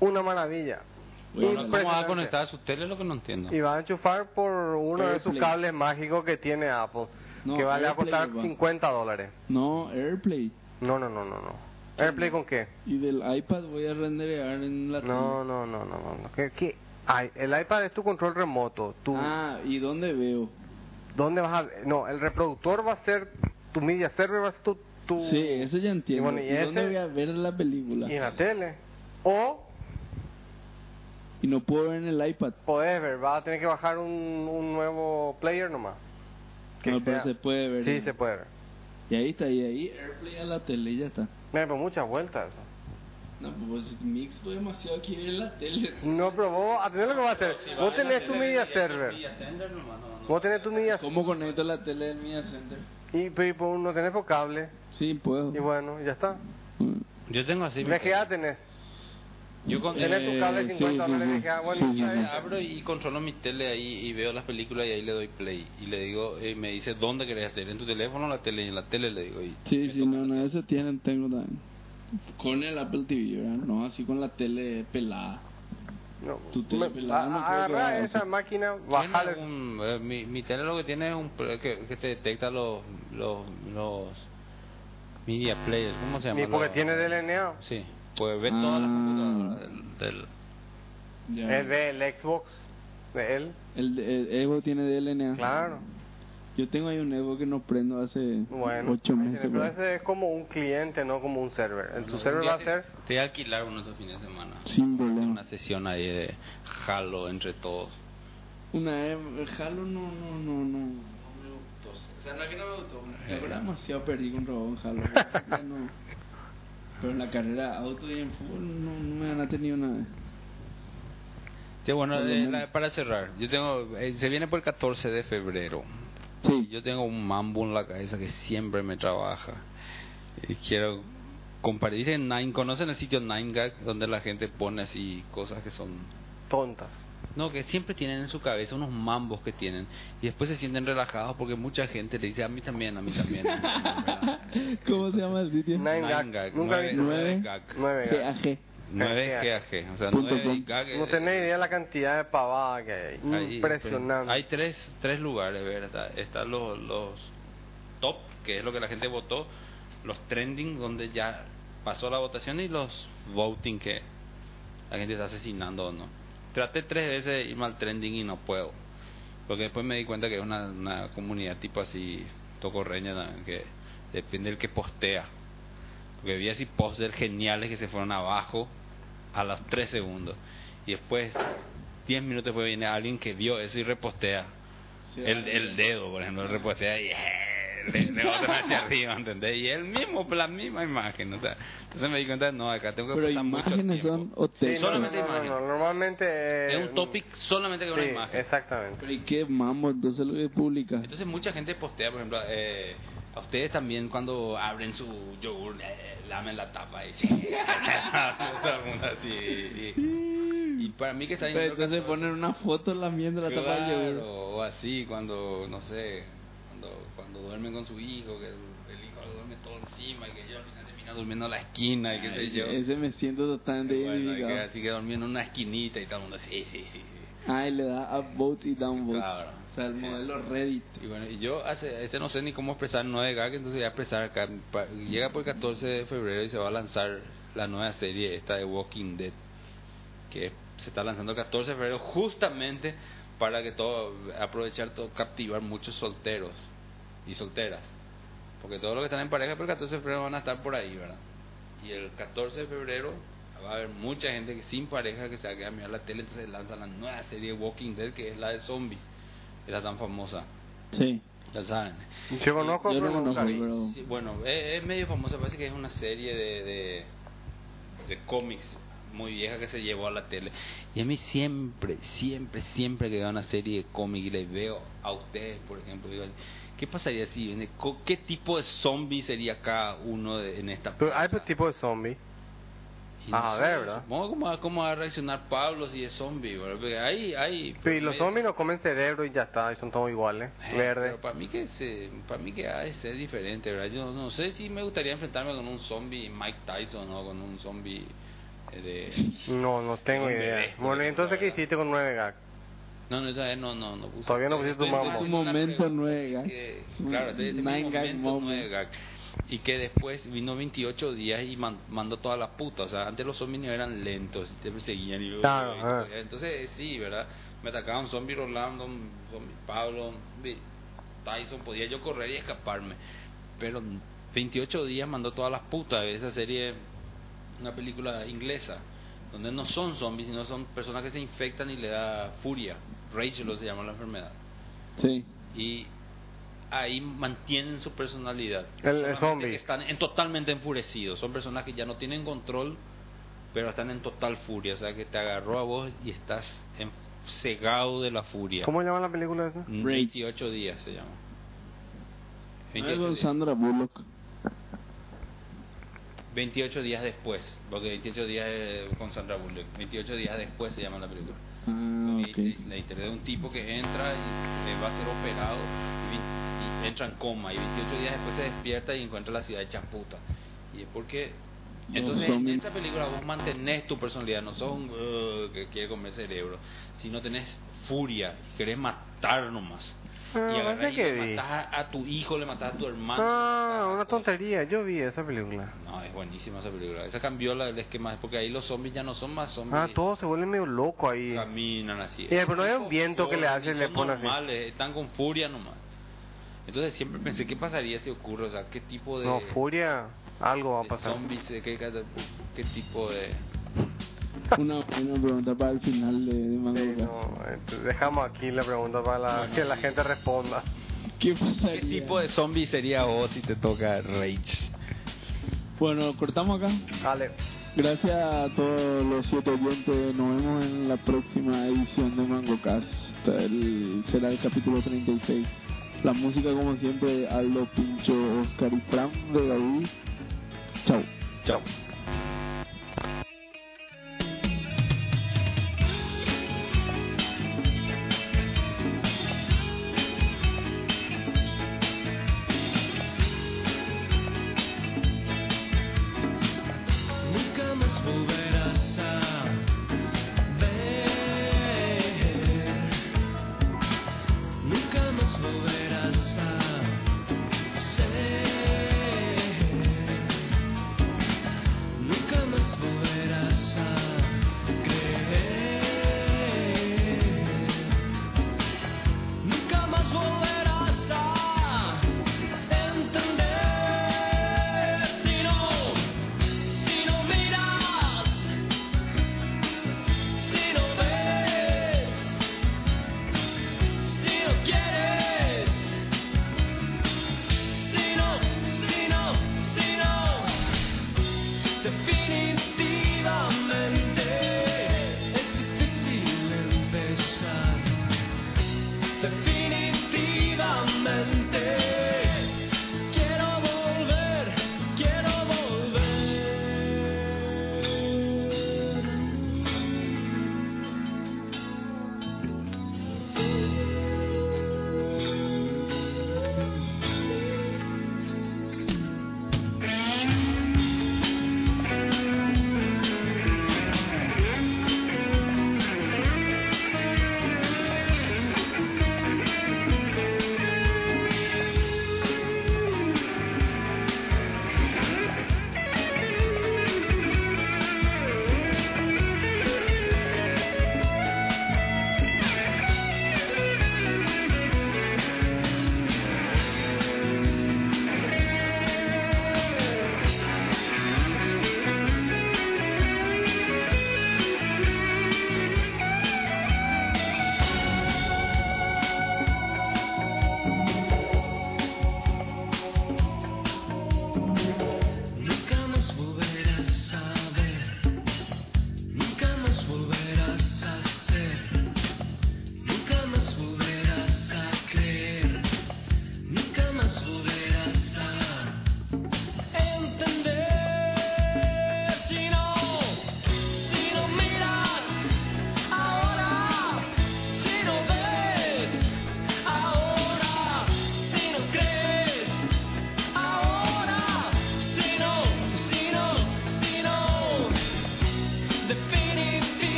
una maravilla.
¿Cómo va a conectar a su tele? Lo que no entiendo.
Y va a enchufar por uno de sus cables mágicos que tiene Apple.
No,
que vale a costar
va.
50 dólares.
No, AirPlay.
No, no, no, no, no. ¿Airplay con qué?
Y del iPad voy a renderear en la
No, no, no, no, no. no. ¿Qué, qué? Ay, el iPad es tu control remoto. Tu,
Ah, ¿y dónde veo?
¿Dónde vas a...? No, el reproductor va a ser... Tu media server va a ser tu... tu
Sí, eso ya entiendo.
Y bueno, ¿y
¿Y dónde voy a ver la película?
Y en la tele. O
Y no puedo ver en el iPad.
podés ver, vas a tener que bajar un, un nuevo player nomás. Que
No, pero se puede ver.
Sí,
¿no?
se puede ver.
Y ahí está, y ahí AirPlay a la tele y ya está.
Mira, pero muchas vueltas eso.
No, pues Mix fue demasiado aquí ver la tele.
No, pero vos, atendé lo que vas a hacer. Vos tenés tu media server. Vos tenés tu media
¿Cómo conecto la tele del Media Center?
y, pero y por- no tenés por cable.
Sí, puedo.
Y bueno, ya está.
Mm.
Yo tengo así. mi
VGA tenés.
Yo con
Tenés tu cable
Eh,
50
sí,
dólares
sí.
Bueno,
sí, sí,
¿sabes?
sí.
abro y controlo mi tele ahí y veo las películas y ahí le doy play. Y le digo, y me dice, ¿dónde querés hacer? ¿En tu teléfono o la tele? Y en la tele le digo. Y
Sí, sí, no, no, eso tienen, tengo también. Con el Apple TV, ¿verdad? No, así con la tele pelada.
No,
Tu tele
me-
pelada no
a-
creo que
agarrá
haga
esa máquina,
un- eh, mi, mi tele lo que tiene es un que, que te detecta los los los media players, ¿cómo se llama?
Ni porque tiene DLNA.
Sí, pues ver todas las
Ah.
computadoras del, del-
Ya.
Él ve el Xbox de él.
El, el Evo tiene DLNA.
Claro.
Yo tengo ahí un Evo que no prendo hace
Bueno,
ocho
ahí
meses.
tiene, pero ese es como un cliente, no como un server. En tu server va a ser.
Te voy a alquilar uno de estos fines de semana.
Sin problema.
Una sesión ahí de Halo entre todos.
Una Evo, el Halo no, no, no, no, no me gustó. O sea, no es que no me gustó. La verdad, demasiado perdí con Robón Halo. No. Pero en la carrera auto y en fútbol no, no me han tenido nada.
Sí, bueno, eh, la- para cerrar, yo tengo, eh, se viene por el 14 de febrero.
Sí.
Yo tengo un mambo en la cabeza que siempre me trabaja. Y quiero compartir en Nine. ¿Conocen el sitio 9gag? Donde la gente pone así cosas que son...
Tontas.
No, que siempre tienen en su cabeza unos mambos que tienen. Y después se sienten relajados porque mucha gente le dice a mí también, a mí también. a mí también", ¿verdad?
¿Cómo se llama el sitio?
Nine gag.
9gag,
Nunca
nueve-
vi.
Nueve.
gag.
Nueve gag.
GAG.
9 GAG. O sea,
Punto
9
com.
gag.
No
eh,
tenés idea la cantidad de pavada que hay. Ahí, Impresionante.
Hay tres, tres lugares, ¿verdad? Están los, los top, que es lo que la gente votó, los trending, donde ya pasó la votación, y los voting, que la gente está asesinando o no. Traté tres veces de irme al trending y no puedo. Porque después me di cuenta que es una, una comunidad tipo así, tocorreña, ¿no? que depende del que postea. Porque vi así posters geniales que se fueron abajo a los tres segundos. Y después, 10 minutos después viene alguien que vio eso y repostea. el, el dedo, por ejemplo, repostea y le, le botan hacia arriba, ¿entendés? Y el mismo, la misma imagen, o sea, entonces me di cuenta, no, acá tengo que
Pero
pasar mucho
imágenes
tiempo.
son o
Sí,
textos.
no,
solamente
no, no,
imagen.
no, normalmente...
Es un topic solamente con una
sí,
imagen.
exactamente.
Pero ¿y qué mambo entonces lo que publica?
Entonces mucha gente postea, por ejemplo, eh, a ustedes también cuando abren su yogur, eh, lamen la tapa y todo el mundo así. Y, y para mí que está
Pero
yendo
entonces ponen una foto lamiendo la tapa del
Claro,
yogur.
o así cuando, no sé, cuando, cuando duermen con su hijo, que el, el hijo lo duerme todo encima y que yo al final termina durmiendo en la esquina y qué sé yo.
Ese me siento totalmente
Bueno, que así que durmiendo en una esquinita y todo el mundo, sí, sí, sí. sí.
Ah, y le da up vote y down vote.
Claro.
O sea, el modelo Reddit.
Y bueno, y yo hace, ese no sé ni cómo expresar 9 gag, entonces voy a expresar acá. Llega por el 14 de febrero y se va a lanzar la nueva serie esta de Walking Dead, que se está lanzando el 14 de febrero justamente para que todo, aprovechar todo, captivar muchos solteros y solteras. Porque todos los que están en pareja por el 14 de febrero van a estar por ahí, ¿verdad? Y el 14 de febrero va a haber mucha gente que sin pareja que se va a quedar a mirar la tele, entonces lanzan la nueva serie Walking Dead, que es la de zombies, era tan famosa.
Sí.
Ya saben.
Yo conozco,
Yo no
pero nunca vi.
pero-
Sí, bueno, es, es medio famosa, parece que es una serie de, de, de cómics muy vieja que se llevó a la tele. Y a mí siempre, siempre, siempre que veo una serie de cómics y les veo a ustedes, por ejemplo, digo, ¿qué pasaría si, qué tipo de zombie sería cada uno de- en esta
Pero hay tipo de zombie.
Y no
Ah, a ver, ¿verdad?
Supongo cómo, va- cómo va a reaccionar Pablo si es zombie, ¿verdad? Porque hay, hay
Sí, los zombies no comen cerebro y ya está, y son todos iguales.
Eh,
Verde.
Pero para mí que se, para mí que ha de ser diferente, ¿verdad? Yo no sé si me gustaría enfrentarme con un zombie Mike Tyson o con un zombie eh, de
No, no tengo idea. Bueno, entonces, ¿qué histe con 9 gag?
No, no, esa vez no, no, no puse-
Todavía no pusiste tu
estoy
mambo.
haciendo
Es un momento
que-
Es un
Claro,
nine gag
momento
moment.
nueve gag. Y que después vino 28 días y man- mandó toda la puta. O sea, antes los zombies no eran lentos, te perseguían y
Claro,
y-. Entonces, sí, ¿verdad? Me atacaban zombie Rolando, zombie Pablo, zombie Tyson. Podía yo correr y escaparme. Pero 28 días mandó todas las putas. Esa serie, una película inglesa, donde no son zombies, sino son personas que se infectan y le da furia. Rage lo se llama la enfermedad.
Sí.
Y ahí mantienen su personalidad.
El- el
Solamente
zombie.
que están en, totalmente enfurecidos. Son personas que ya no tienen control, pero están en total furia. O sea, que te agarró a vos y estás en- cegado de la furia.
¿Cómo se llama la película esa?
Mm,
Rage.
28 días se llama.
Ah,
28
con
días.
Sandra Bullock.
28 días después, porque 28 días es con Sandra Bullock. 28 días después se llama la película.
Ah,
Y-
ok.
y La historia de un tipo que entra y eh, va a ser operado y, entra en coma y 28 días después se despierta y encuentra la ciudad hecha puta. Y es porque... Entonces en esa película vos mantenés tu personalidad, no sos un "Uh", que quiere comer cerebro, sino tenés furia y querés matar nomás.
Ah,
y y le
vi.
matás a, a tu hijo, le matás a tu hermano.
Ah, una tontería. Yo vi esa película.
No, es buenísima esa película. Esa cambió la, el esquema, porque ahí los zombies ya no son más zombies.
Ah, todo se vuelve medio loco ahí.
Caminan así.
pero no hay un
Tipo,
viento que le hace,
y
le pone así.
normales, están con furia nomás. Entonces siempre pensé, ¿qué pasaría si ocurre? O sea, ¿qué tipo de,
No, furia, algo va a pasar.
zombies, qué, qué- qué tipo de...
Una buena pregunta para el final de, de Mango
Sí, no, dejamos aquí la pregunta para la-
Bueno.
que la gente responda.
¿Qué pasaría?
¿Qué tipo de zombie sería vos si te toca Rage?
Bueno, cortamos acá.
Dale.
Gracias a todos los siete oyentes. Nos vemos en la próxima edición de Mango Cast. El, será el capítulo 36. La música, como siempre, de Aldo, Pincho, Oscar y Fran de David. Chao.
Chao.